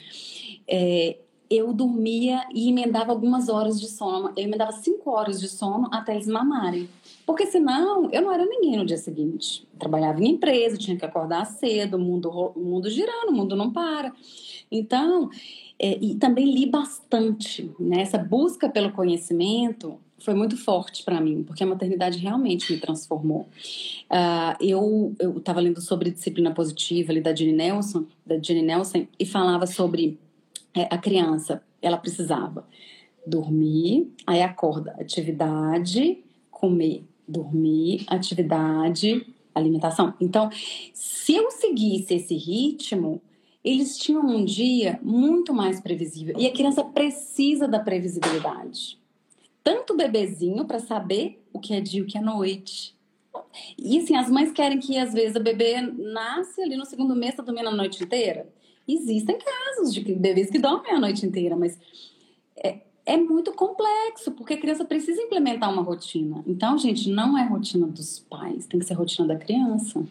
é, eu dormia e emendava algumas horas de sono. Eu emendava cinco horas de sono até eles mamarem. Porque senão eu não era ninguém no dia seguinte. trabalhava em empresa, tinha que acordar cedo, o mundo, o mundo girando, o mundo não para. Então, é, e também li bastante. Né? Essa busca pelo conhecimento foi muito forte para mim, porque a maternidade realmente me transformou. Uh, eu estava lendo sobre disciplina positiva ali da Jenny Nelson, da Jenny Nelson, e falava sobre é, a criança, ela precisava dormir, aí acorda, atividade, comer, dormir, atividade, alimentação. Então, se eu seguisse esse ritmo, eles tinham um dia muito mais previsível. E a criança precisa da previsibilidade. Tanto bebezinho para saber o que é dia e o que é noite. E assim, as mães querem que às vezes o bebê nasce ali no segundo mês, tá dormindo a noite inteira. Existem casos de bebês que dormem a noite inteira, mas é, é muito complexo, porque a criança precisa implementar uma rotina. Então, gente, não é rotina dos pais, tem que ser rotina da criança.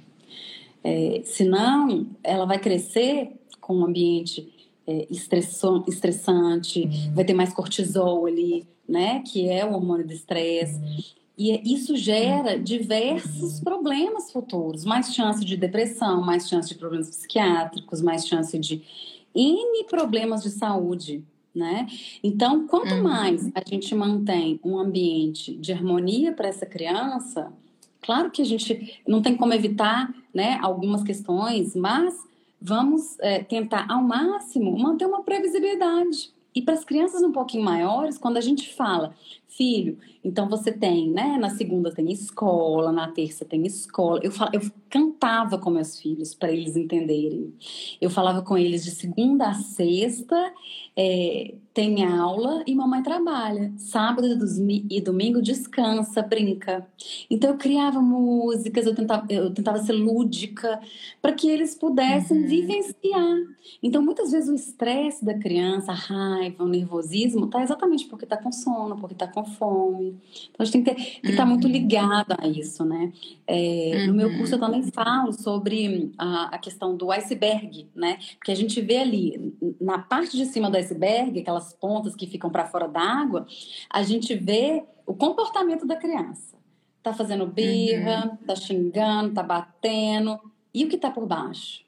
É, senão, ela vai crescer com um ambiente é, estressante, uhum. vai ter mais cortisol ali, né? Que é o hormônio do estresse. E isso gera diversos problemas futuros, mais chance de depressão, mais chance de problemas psiquiátricos, mais chance de N problemas de saúde, né? Então, quanto uhum. mais a gente mantém um ambiente de harmonia para essa criança, claro que a gente não tem como evitar, né, algumas questões, mas vamos é, tentar ao máximo manter uma previsibilidade. E para as crianças um pouquinho maiores, quando a gente fala, filho, então você tem, né? Na segunda tem escola, na terça tem escola. Eu, falo, eu cantava com meus filhos para eles entenderem. Eu falava com eles de segunda a sexta, é, tem aula e mamãe trabalha. Sábado e domingo descansa, brinca. Então eu criava músicas, eu tentava, eu tentava ser lúdica para que eles pudessem uhum. vivenciar. Então muitas vezes o estresse da criança, a raiva, o nervosismo, tá exatamente porque tá com sono, porque tá com fome. Então a gente tem que estar uhum. muito ligado a isso, né? É, uhum. No meu curso eu também falo sobre a, a questão do iceberg, né? Porque a gente vê ali na parte de cima do iceberg, aquelas pontas que ficam para fora d'água, a gente vê o comportamento da criança. Tá fazendo birra, uhum. tá xingando, tá batendo. E o que tá por baixo?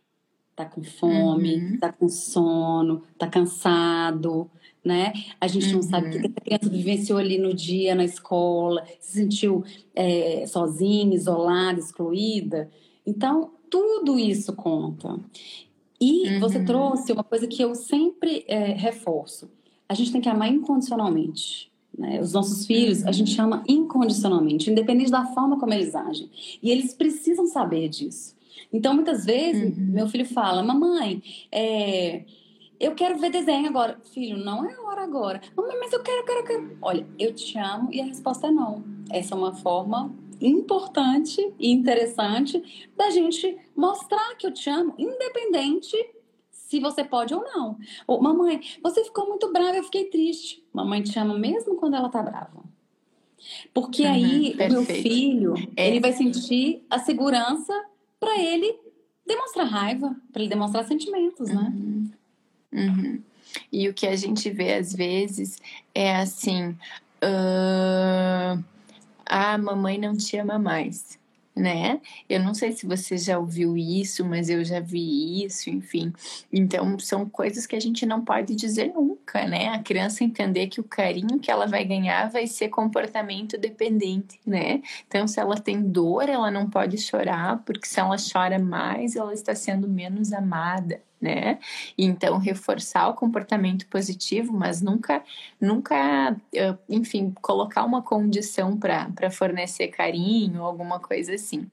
Tá com fome, uhum. tá com sono, tá cansado, né? A gente não uhum. sabe o que a criança vivenciou ali no dia, na escola, se sentiu é, sozinha, isolada, excluída. Então, tudo isso conta. E uhum. você trouxe uma coisa que eu sempre é, reforço: a gente tem que amar incondicionalmente. Né? Os nossos filhos, uhum. a gente ama incondicionalmente, independente da forma como eles agem. E eles precisam saber disso. Então, muitas vezes, uhum. meu filho fala: Mamãe, é, eu quero ver desenho agora. Filho, não é hora agora. Mamãe, mas eu quero, eu quero, eu quero. Olha, eu te amo e a resposta é não. Essa é uma forma importante e interessante da gente mostrar que eu te amo, independente se você pode ou não. Ou, mamãe, você ficou muito brava, eu fiquei triste. Mamãe te ama mesmo quando ela tá brava. Porque uhum, aí perfeito. o meu filho, é. ele vai sentir a segurança para ele demonstrar raiva, para ele demonstrar sentimentos, né? uhum. Uhum. E o que a gente vê às vezes é assim. Uh ah, mamãe não te ama mais, né? Eu não sei se você já ouviu isso, mas eu já vi isso, enfim. Então, são coisas que a gente não pode dizer nunca né? A criança entender que o carinho que ela vai ganhar vai ser comportamento dependente, né? Então, se ela tem dor, ela não pode chorar, porque se ela chora mais, ela está sendo menos amada né? Então, reforçar o comportamento positivo, mas nunca, nunca, enfim, colocar uma condição para fornecer carinho, alguma coisa assim.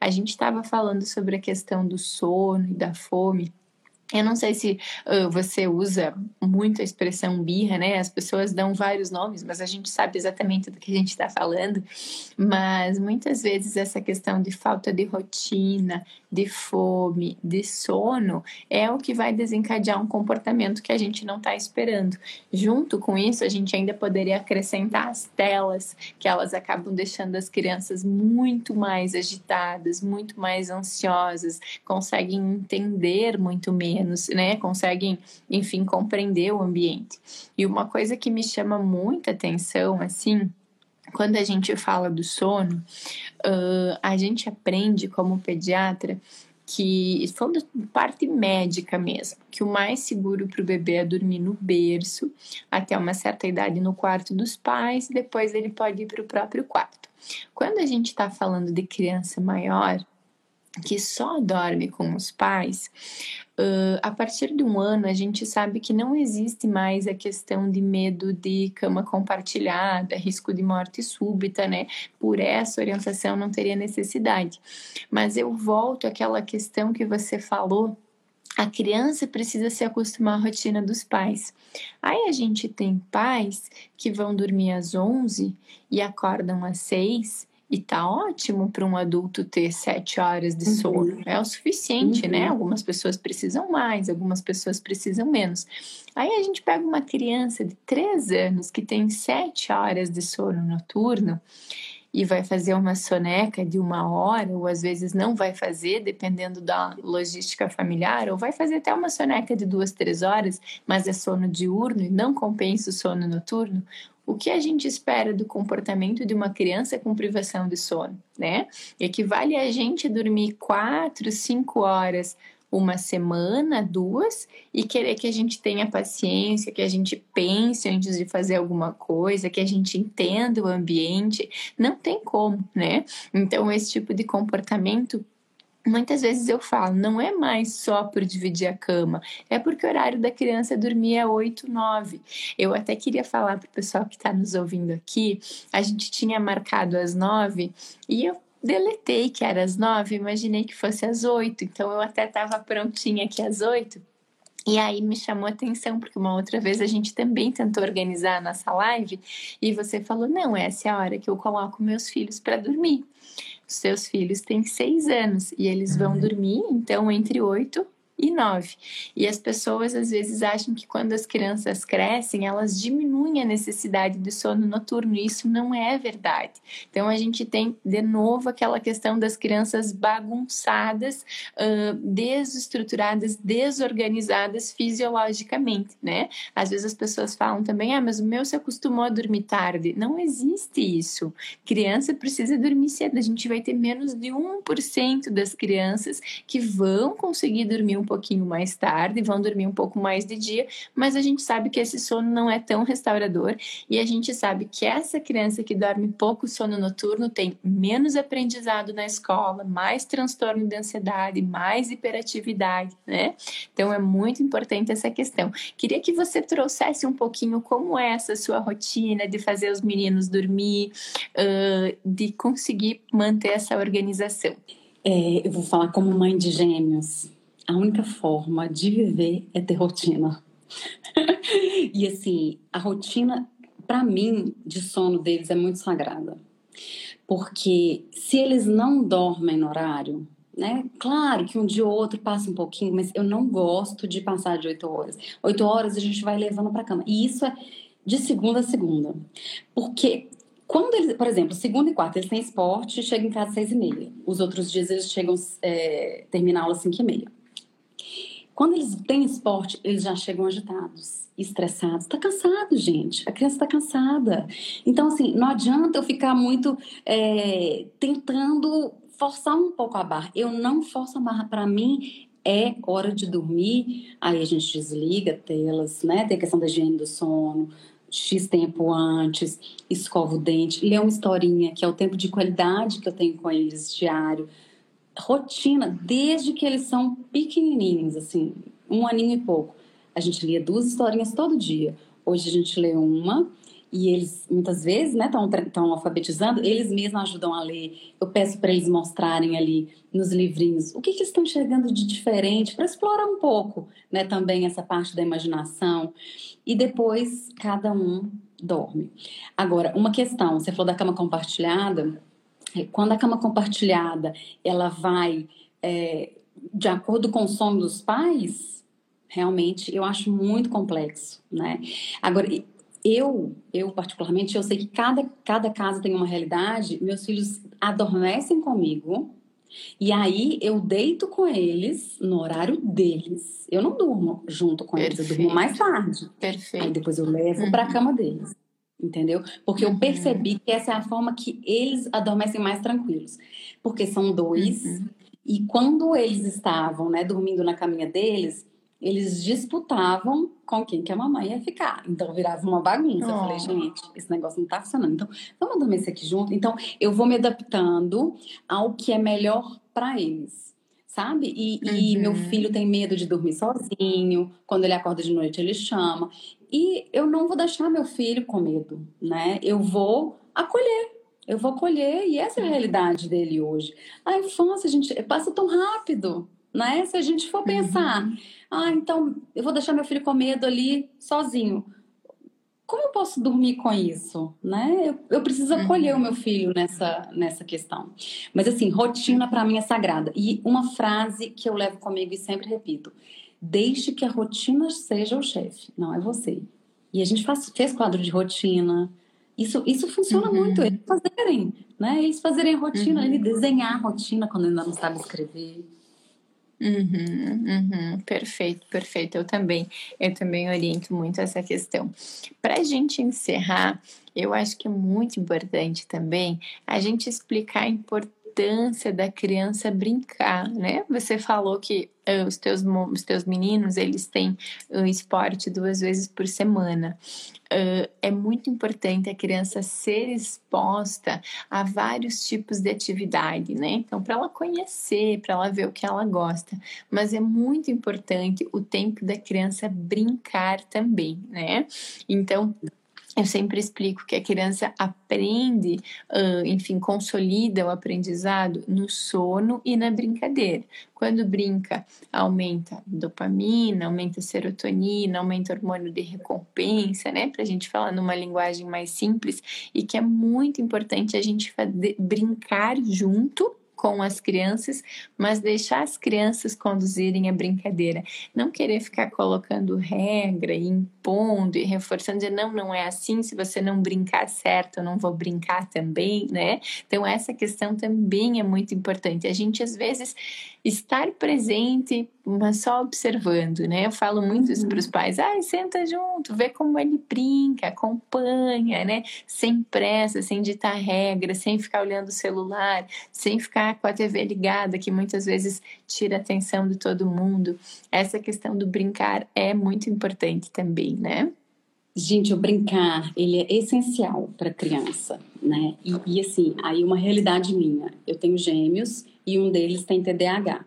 A gente estava falando sobre a questão do sono e da fome. Eu não sei se uh, você usa muito a expressão birra, né? As pessoas dão vários nomes, mas a gente sabe exatamente do que a gente está falando. Mas muitas vezes essa questão de falta de rotina, de fome, de sono, é o que vai desencadear um comportamento que a gente não está esperando. Junto com isso, a gente ainda poderia acrescentar as telas, que elas acabam deixando as crianças muito mais agitadas, muito mais ansiosas, conseguem entender muito menos, né? Conseguem, enfim, compreender o ambiente. E uma coisa que me chama muita atenção, assim, quando a gente fala do sono, uh, a gente aprende como pediatra que, falando parte médica mesmo, que o mais seguro para o bebê é dormir no berço até uma certa idade no quarto dos pais, depois ele pode ir para o próprio quarto. Quando a gente está falando de criança maior, que só dorme com os pais, uh, a partir de um ano a gente sabe que não existe mais a questão de medo de cama compartilhada, risco de morte súbita, né? Por essa orientação não teria necessidade. Mas eu volto àquela questão que você falou a criança precisa se acostumar à rotina dos pais. Aí a gente tem pais que vão dormir às 11 e acordam às 6 e tá ótimo para um adulto ter sete horas de sono. Uhum. É o suficiente, né? uhum. né? Algumas pessoas precisam mais, algumas pessoas precisam menos. Aí a gente pega uma criança de três anos que tem sete horas de sono noturno e vai fazer uma soneca de uma hora, ou às vezes não vai fazer, dependendo da logística familiar, ou vai fazer até uma soneca de duas, três horas, mas é sono diurno e não compensa o sono noturno. O que a gente espera do comportamento de uma criança com privação de sono, né? Equivale a gente dormir quatro, cinco horas uma semana, duas, e querer que a gente tenha paciência, que a gente pense antes de fazer alguma coisa, que a gente entenda o ambiente, não tem como, né? Então, esse tipo de comportamento Muitas vezes eu falo, não é mais só por dividir a cama, é porque o horário da criança dormir é 8, 9. Eu até queria falar para o pessoal que está nos ouvindo aqui, a gente tinha marcado às 9 e eu deletei que era às 9, imaginei que fosse às 8, então eu até estava prontinha aqui às 8. E aí me chamou a atenção, porque uma outra vez a gente também tentou organizar a nossa live e você falou: não, essa é a hora que eu coloco meus filhos para dormir seus filhos têm seis anos e eles vão uhum. dormir, então, entre oito e 9. E as pessoas às vezes acham que quando as crianças crescem, elas diminuem a necessidade de sono noturno. E isso não é verdade. Então a gente tem de novo aquela questão das crianças bagunçadas, uh, desestruturadas, desorganizadas fisiologicamente, né? Às vezes as pessoas falam também, ah, mas o meu se acostumou a dormir tarde. Não existe isso. Criança precisa dormir cedo. A gente vai ter menos de 1% das crianças que vão conseguir dormir um pouquinho mais tarde, vão dormir um pouco mais de dia, mas a gente sabe que esse sono não é tão restaurador e a gente sabe que essa criança que dorme pouco sono noturno tem menos aprendizado na escola, mais transtorno de ansiedade, mais hiperatividade, né? Então é muito importante essa questão. Queria que você trouxesse um pouquinho como é essa sua rotina de fazer os meninos dormir, de conseguir manter essa organização. É, eu vou falar como mãe de gêmeos a única forma de viver é ter rotina. e assim, a rotina, para mim, de sono deles é muito sagrada. Porque se eles não dormem no horário, né? Claro que um dia ou outro passa um pouquinho, mas eu não gosto de passar de oito horas. Oito horas a gente vai levando para cama. E isso é de segunda a segunda. Porque quando eles, por exemplo, segunda e quarta eles têm esporte, chegam em casa às seis e meia. Os outros dias eles chegam, é, terminam a aula às cinco e meia. Quando eles têm esporte, eles já chegam agitados, estressados. Está cansado, gente. A criança está cansada. Então, assim, não adianta eu ficar muito é, tentando forçar um pouco a barra. Eu não forço a barra. Para mim, é hora de dormir, aí a gente desliga telas, né? Tem a questão da higiene do sono, X tempo antes, escova o dente, lê uma historinha, que é o tempo de qualidade que eu tenho com eles diário. Rotina, desde que eles são pequenininhos, assim, um aninho e pouco. A gente lia duas historinhas todo dia. Hoje a gente lê uma e eles muitas vezes estão né, alfabetizando, eles mesmos ajudam a ler. Eu peço para eles mostrarem ali nos livrinhos o que, que estão enxergando de diferente, para explorar um pouco né, também essa parte da imaginação. E depois cada um dorme. Agora, uma questão: você falou da cama compartilhada. É, quando a cama compartilhada ela vai é, de acordo com o sono dos pais, realmente eu acho muito complexo, né? Agora, eu, eu particularmente, eu sei que cada, cada casa tem uma realidade. Meus filhos adormecem comigo e aí eu deito com eles no horário deles. Eu não durmo junto com Perfeito. eles, eu durmo mais tarde. Perfeito. Aí depois eu levo uhum. para a cama deles. Entendeu? Porque eu uhum. percebi que essa é a forma que eles adormecem mais tranquilos. Porque são dois. Uhum. E quando eles estavam, né, dormindo na caminha deles, eles disputavam com quem que a mamãe ia ficar. Então virava uma bagunça. Oh. Eu falei, gente, esse negócio não tá funcionando. Então, vamos adormecer aqui junto. Então, eu vou me adaptando ao que é melhor para eles. Sabe? E, uhum. e, meu filho tem medo de dormir sozinho. Quando ele acorda de noite, ele chama. E eu não vou deixar meu filho com medo, né? Eu vou acolher. Eu vou acolher. E essa é a realidade dele hoje. A infância, gente, passa tão rápido, né? Se a gente for pensar. Uhum ah, então eu vou deixar meu filho com medo ali sozinho. Como eu posso dormir com isso? Né? Eu, eu preciso acolher uhum. o meu filho nessa, nessa questão. Mas assim, rotina para mim é sagrada. E uma frase que eu levo comigo e sempre repito: deixe que a rotina seja o chefe, não é você. E a gente faz, fez quadro de rotina. Isso, isso funciona uhum. muito. Eles fazerem, né? Eles fazerem a rotina, uhum. ele desenhar a rotina quando ainda não sabe escrever. Uhum, uhum, perfeito, perfeito. Eu também, eu também oriento muito essa questão. Para a gente encerrar, eu acho que é muito importante também a gente explicar a importância da criança brincar, né? Você falou que uh, os, teus, os teus meninos, eles têm uh, esporte duas vezes por semana uh, é muito importante a criança ser exposta a vários tipos de atividade, né? Então, para ela conhecer, para ela ver o que ela gosta. Mas é muito importante o tempo da criança brincar também, né? Então, eu sempre explico que a criança aprende, enfim, consolida o aprendizado no sono e na brincadeira. Quando brinca, aumenta dopamina, aumenta serotonina, aumenta hormônio de recompensa, né? Para a gente falar numa linguagem mais simples e que é muito importante a gente brincar junto com as crianças, mas deixar as crianças conduzirem a brincadeira. Não querer ficar colocando regra e impondo e reforçando, dizer, não, não é assim, se você não brincar certo, eu não vou brincar também, né? Então, essa questão também é muito importante. A gente, às vezes, estar presente, mas só observando, né? Eu falo muito isso para os uhum. pais, ah, senta junto, vê como ele brinca, acompanha, né? Sem pressa, sem ditar regra, sem ficar olhando o celular, sem ficar com a TV ligada, que muitas vezes tira a atenção de todo mundo. Essa questão do brincar é muito importante também, né? Gente, o brincar, ele é essencial para criança, né? E, e assim, aí uma realidade minha, eu tenho gêmeos e um deles tem TDAH.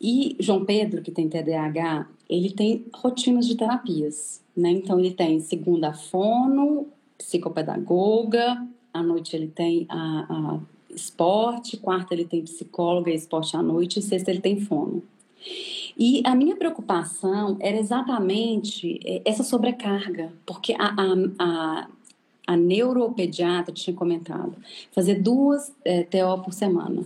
E João Pedro, que tem TDAH, ele tem rotinas de terapias, né? Então ele tem segunda fono, psicopedagoga, à noite ele tem a, a esporte, quarta ele tem psicóloga e esporte à noite, e sexta ele tem fono. E a minha preocupação era exatamente é, essa sobrecarga, porque a, a, a, a neuropediatra tinha comentado fazer duas é, TO por semana.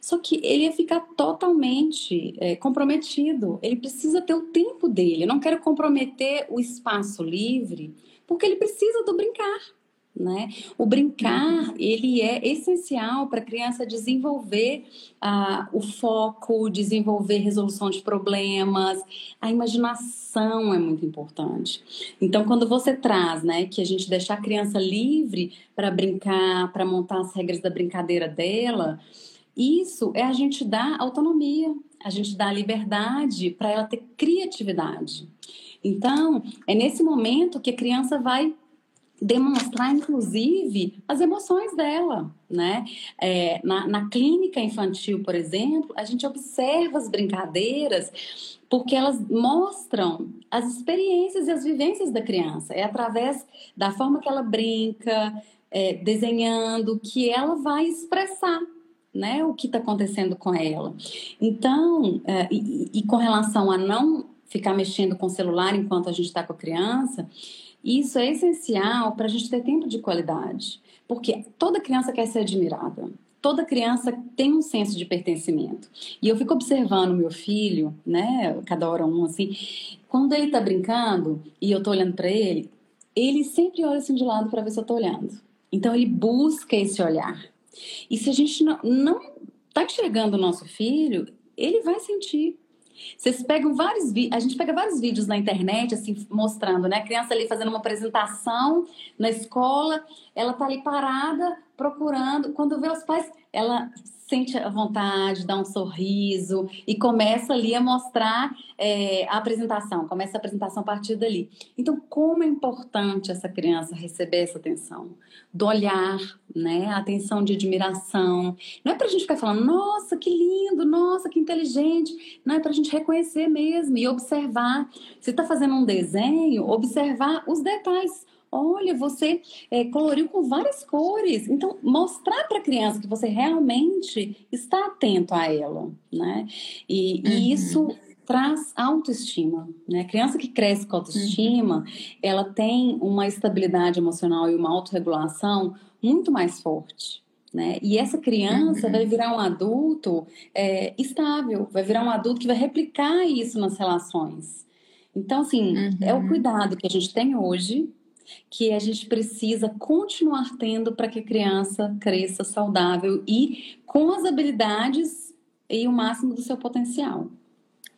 Só que ele ia ficar totalmente é, comprometido. Ele precisa ter o tempo dele. Eu não quero comprometer o espaço livre, porque ele precisa do brincar. Né? O brincar ele é essencial para a criança desenvolver ah, o foco, desenvolver resolução de problemas, a imaginação é muito importante. Então, quando você traz, né, que a gente deixar a criança livre para brincar, para montar as regras da brincadeira dela, Isso é a gente dar autonomia, a gente dar liberdade para ela ter criatividade. Então, é nesse momento que a criança vai demonstrar, inclusive, as emoções dela, né? É, na, na, clínica infantil, por exemplo, a gente observa as brincadeiras porque elas mostram as experiências e as vivências da criança. É através da forma que ela brinca, é, desenhando, que ela vai expressar né, o que está acontecendo com ela. Então, é, e, e, com relação a não ficar mexendo com o celular enquanto a gente está com a criança, isso é essencial para a gente ter tempo de qualidade. Porque toda criança quer ser admirada. Toda criança tem um senso de pertencimento. E eu fico observando meu filho, né, cada hora um assim, quando ele está brincando e eu estou olhando para ele, ele sempre olha assim de lado para ver se eu estou olhando. Então ele busca esse olhar. E se a gente não está enxergando o nosso filho, ele vai sentir. Vocês pegam vários a gente pega vários vídeos na internet, assim, mostrando, né? A criança ali fazendo uma apresentação na escola, ela tá ali parada, procurando. Quando vê os pais, ela sente a vontade, dá um sorriso e começa ali a mostrar é, a apresentação, começa a apresentação a partir dali. Então, como é importante essa criança receber essa atenção, do olhar, né? A atenção de admiração. Não é para a gente ficar falando, nossa, que lindo, nossa, que inteligente. Não, é para a gente reconhecer mesmo e observar. Se está fazendo um desenho, observar os detalhes Olha, você é, coloriu com várias cores. Então, mostrar para a criança que você realmente está atento a ela, né? E, uhum. e isso traz autoestima, né? A criança que cresce com autoestima, uhum. ela tem uma estabilidade emocional e uma autorregulação muito mais forte. Né? E essa criança uhum. vai virar um adulto é, estável, vai virar um adulto que vai replicar isso nas relações. Então, assim, é o uhum. cuidado que a gente tem hoje que a gente precisa continuar tendo para que a criança cresça saudável e com as habilidades e o máximo do seu potencial.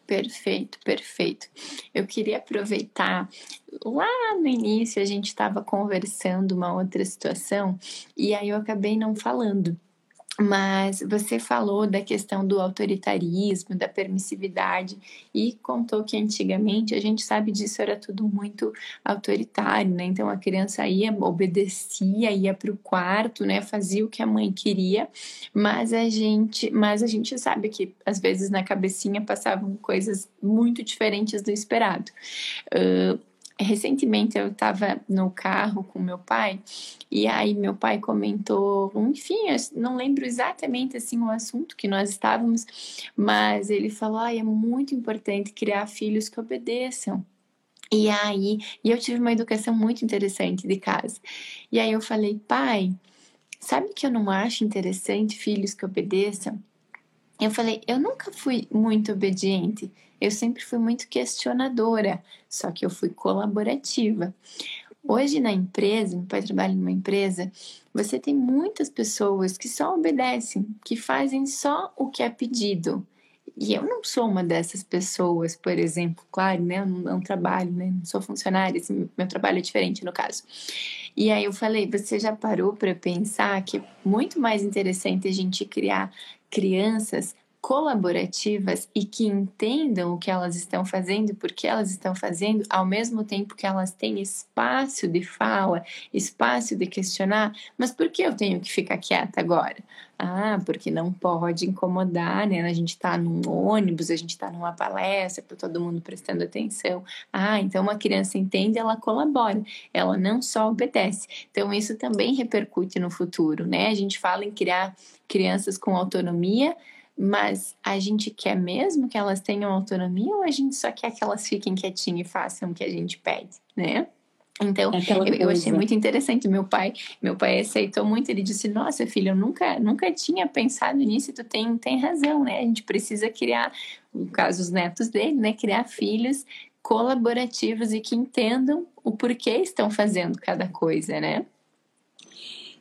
Perfeito, perfeito. Eu queria aproveitar lá no início a gente estava conversando uma outra situação e aí eu acabei não falando mas você falou da questão do autoritarismo, da permissividade e contou que antigamente a gente sabe disso era tudo muito autoritário, né? Então a criança ia, obedecia, ia para o quarto, né? Fazia o que a mãe queria, mas a gente, mas a gente sabe que às vezes na cabecinha passavam coisas muito diferentes do esperado. Uh, recentemente eu estava no carro com meu pai e aí meu pai comentou, enfim, não lembro exatamente assim o assunto que nós estávamos, mas ele falou: ah, é muito importante criar filhos que obedeçam. E aí, e eu tive uma educação muito interessante de casa. E aí eu falei: pai, sabe que eu não acho interessante filhos que obedeçam? Eu falei: eu nunca fui muito obediente. Eu sempre fui muito questionadora, só que eu fui colaborativa. Hoje na empresa, meu pai trabalha numa empresa, você tem muitas pessoas que só obedecem, que fazem só o que é pedido. E eu não sou uma dessas pessoas, por exemplo, claro, né? Eu não, não trabalho, né? Não sou funcionária, assim, meu trabalho é diferente no caso. E aí eu falei, você já parou para pensar que é muito mais interessante a gente criar crianças colaborativas e que entendam o que elas estão fazendo por que elas estão fazendo, ao mesmo tempo que elas têm espaço de fala, espaço de questionar, mas por que eu tenho que ficar quieta agora? Ah, porque não pode incomodar, né? A gente está num ônibus, a gente está numa palestra, para todo mundo prestando atenção. Ah, então uma criança entende, ela colabora, ela não só obedece. Então isso também repercute no futuro, né? A gente fala em criar crianças com autonomia, mas a gente quer mesmo que elas tenham autonomia ou a gente só quer que elas fiquem quietinhas e façam o que a gente pede, né? Então, é eu, eu, achei muito interessante. Meu pai, meu pai aceitou muito. Ele disse: Nossa, filho, eu nunca, nunca tinha pensado nisso. E tu tem, tem razão, né? A gente precisa criar, no caso, os netos dele, né? Criar filhos colaborativos e que entendam o porquê estão fazendo cada coisa, né?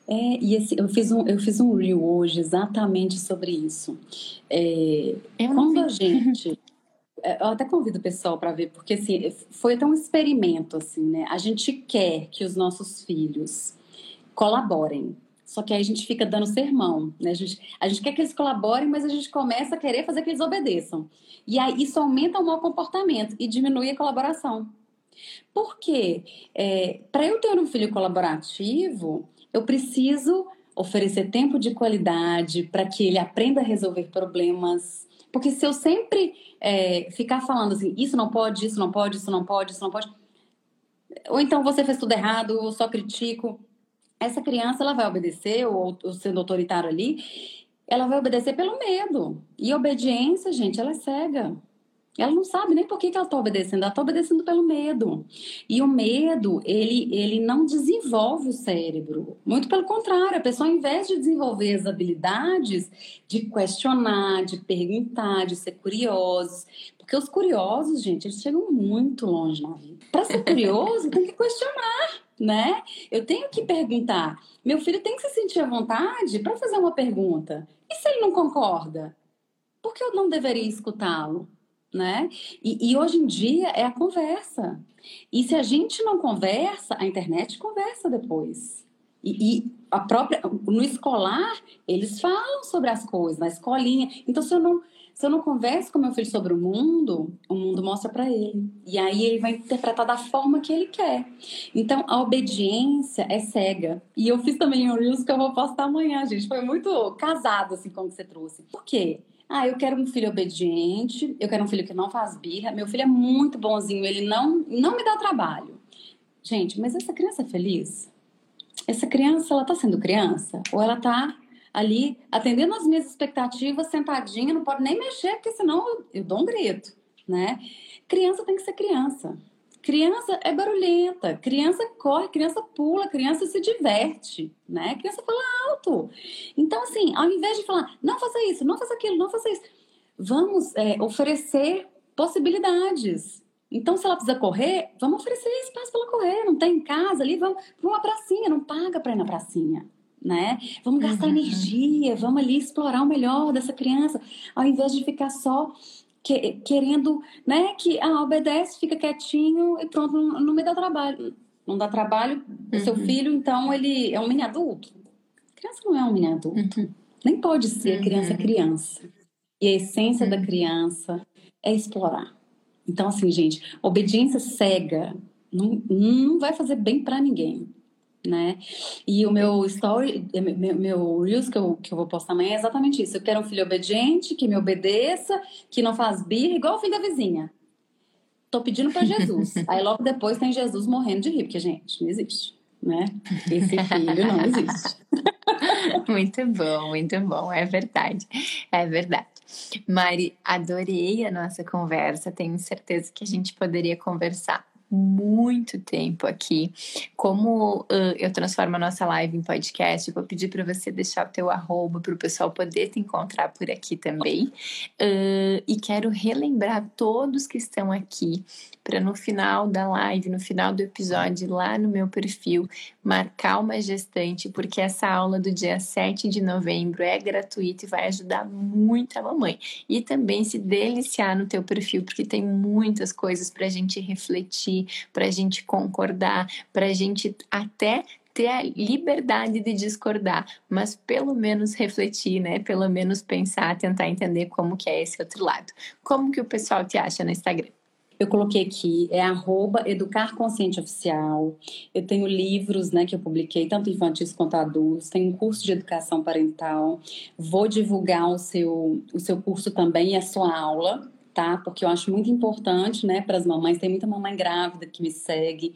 É, e esse, eu, fiz um, eu fiz um reel hoje exatamente sobre isso. É, quando a gente. É, eu até convido o pessoal para ver, porque assim, foi até um experimento, assim, né? A gente quer que os nossos filhos colaborem. Só que aí a gente fica dando sermão, né? A gente, a gente quer que eles colaborem, mas a gente começa a querer fazer que eles obedeçam. E aí isso aumenta o mau comportamento e diminui a colaboração. Porque é, para eu ter um filho colaborativo, eu preciso oferecer tempo de qualidade para que ele aprenda a resolver problemas. Porque se eu sempre é, ficar falando assim, isso não pode, isso não pode, isso não pode, isso não pode, ou então você fez tudo errado, eu só critico, essa criança ela vai obedecer, ou, ou sendo autoritário ali, ela vai obedecer pelo medo. E obediência, gente, ela é cega. Ela não sabe nem por que, que ela está obedecendo, ela está obedecendo pelo medo. E o medo, ele, ele não desenvolve o cérebro. Muito pelo contrário, a pessoa, ao invés de desenvolver as habilidades de questionar, de perguntar, de ser curiosos. Porque os curiosos, gente, eles chegam muito longe na vida. Para ser curioso, tem que questionar, né? Eu tenho que perguntar. Meu filho tem que se sentir à vontade para fazer uma pergunta. E se ele não concorda? Por que eu não deveria escutá-lo? Né? E, e, hoje em dia é a conversa. E se a gente não conversa, a internet conversa depois. E, e, a própria no escolar eles falam sobre as coisas na escolinha. Então se eu não se eu não converso com meu filho sobre o mundo, o mundo mostra para ele. E aí ele vai interpretar da forma que ele quer. Então a obediência é cega. E eu fiz também um Reels que eu vou postar amanhã, gente. Foi muito casado assim como você trouxe. Por quê? Ah, eu quero um filho obediente, eu quero um filho que não faz birra. Meu filho é muito bonzinho, ele não, não me dá trabalho. Gente, mas essa criança é feliz? Essa criança, ela tá sendo criança? Ou ela tá ali atendendo as minhas expectativas, sentadinha, não pode nem mexer, porque senão eu, eu dou um grito, né? Criança tem que ser criança. Criança é barulhenta, criança corre, criança pula, criança se diverte, né? Criança fala alto. Então, assim, ao invés de falar, não faça isso, não faça aquilo, não faça isso, vamos é, oferecer possibilidades. Então, se ela precisa correr, vamos oferecer espaço para ela correr. Não tem em casa ali, vamos para uma pracinha, não paga para ir na pracinha. Né? Vamos gastar uhum. energia, vamos ali explorar o melhor dessa criança, ao invés de ficar só que, querendo, né, que ah, obedece, fica quietinho e pronto, não, não me dá trabalho. Não dá trabalho uhum. seu filho, então ele é um mini adulto. criança não é um mini adulto. Uhum. Nem pode ser uhum. criança criança. E a essência da uhum. criança é explorar. Então, assim, gente, obediência cega não, não vai fazer bem para ninguém né? E o meu story, meu, meu Reels que eu, que eu vou postar amanhã é exatamente isso. Eu quero um filho obediente, que me obedeça, que não faz birra, igual o filho da vizinha. Tô pedindo para Jesus. Aí logo depois tem Jesus morrendo de rir, porque, gente, não existe, né? Esse filho não existe. muito bom, muito bom, é verdade, é verdade. Mari, adorei a nossa conversa, tenho certeza que a gente poderia conversar muito tempo aqui. Como uh, eu transformo a nossa live em podcast, vou pedir para você deixar o teu arroba para o pessoal poder te encontrar por aqui também. Uh, e quero relembrar todos que estão aqui para no final da live, no final do episódio, lá no meu perfil, marcar uma gestante, porque essa aula do dia 7 de novembro é gratuita e vai ajudar muito a mamãe. E também se deliciar no teu perfil, porque tem muitas coisas para a gente refletir, para a gente concordar, para a gente até ter a liberdade de discordar, mas pelo menos refletir, né? Pelo menos pensar, tentar entender como que é esse outro lado. Como que o pessoal te acha no Instagram? Eu coloquei aqui, é arroba Educar Consciente Oficial. Eu tenho livros né, que eu publiquei, tanto infantis quanto adultos. Tenho um curso de educação parental. Vou divulgar o seu, o seu curso também e a sua aula, tá? Porque eu acho muito importante, né, para as mamães. Tem muita mamãe grávida que me segue.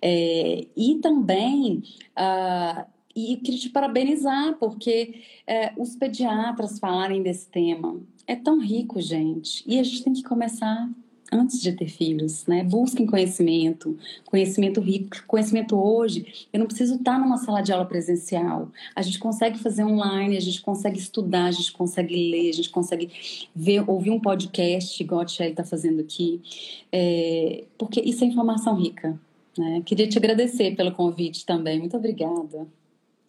É, e também. Uh, e queria te parabenizar, porque é, os pediatras falarem desse tema é tão rico, gente. E a gente tem que começar antes de ter filhos, né? Busquem conhecimento, conhecimento rico, conhecimento hoje. Eu não preciso estar numa sala de aula presencial. A gente consegue fazer online, a gente consegue estudar, a gente consegue ler, a gente consegue ver, ouvir um podcast, igual a Shelly está fazendo aqui, é, porque isso é informação rica. Né? Queria te agradecer pelo convite também. Muito obrigada.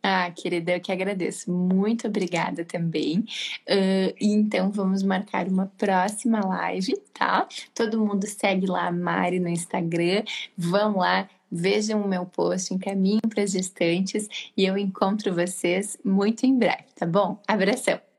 Ah, querida, eu que agradeço. Muito obrigada também. Uh, então, vamos marcar uma próxima live, tá? Todo mundo segue lá a Mari no Instagram. Vão lá, vejam o meu post, encaminhem para as gestantes e eu encontro vocês muito em breve, tá bom? Abração!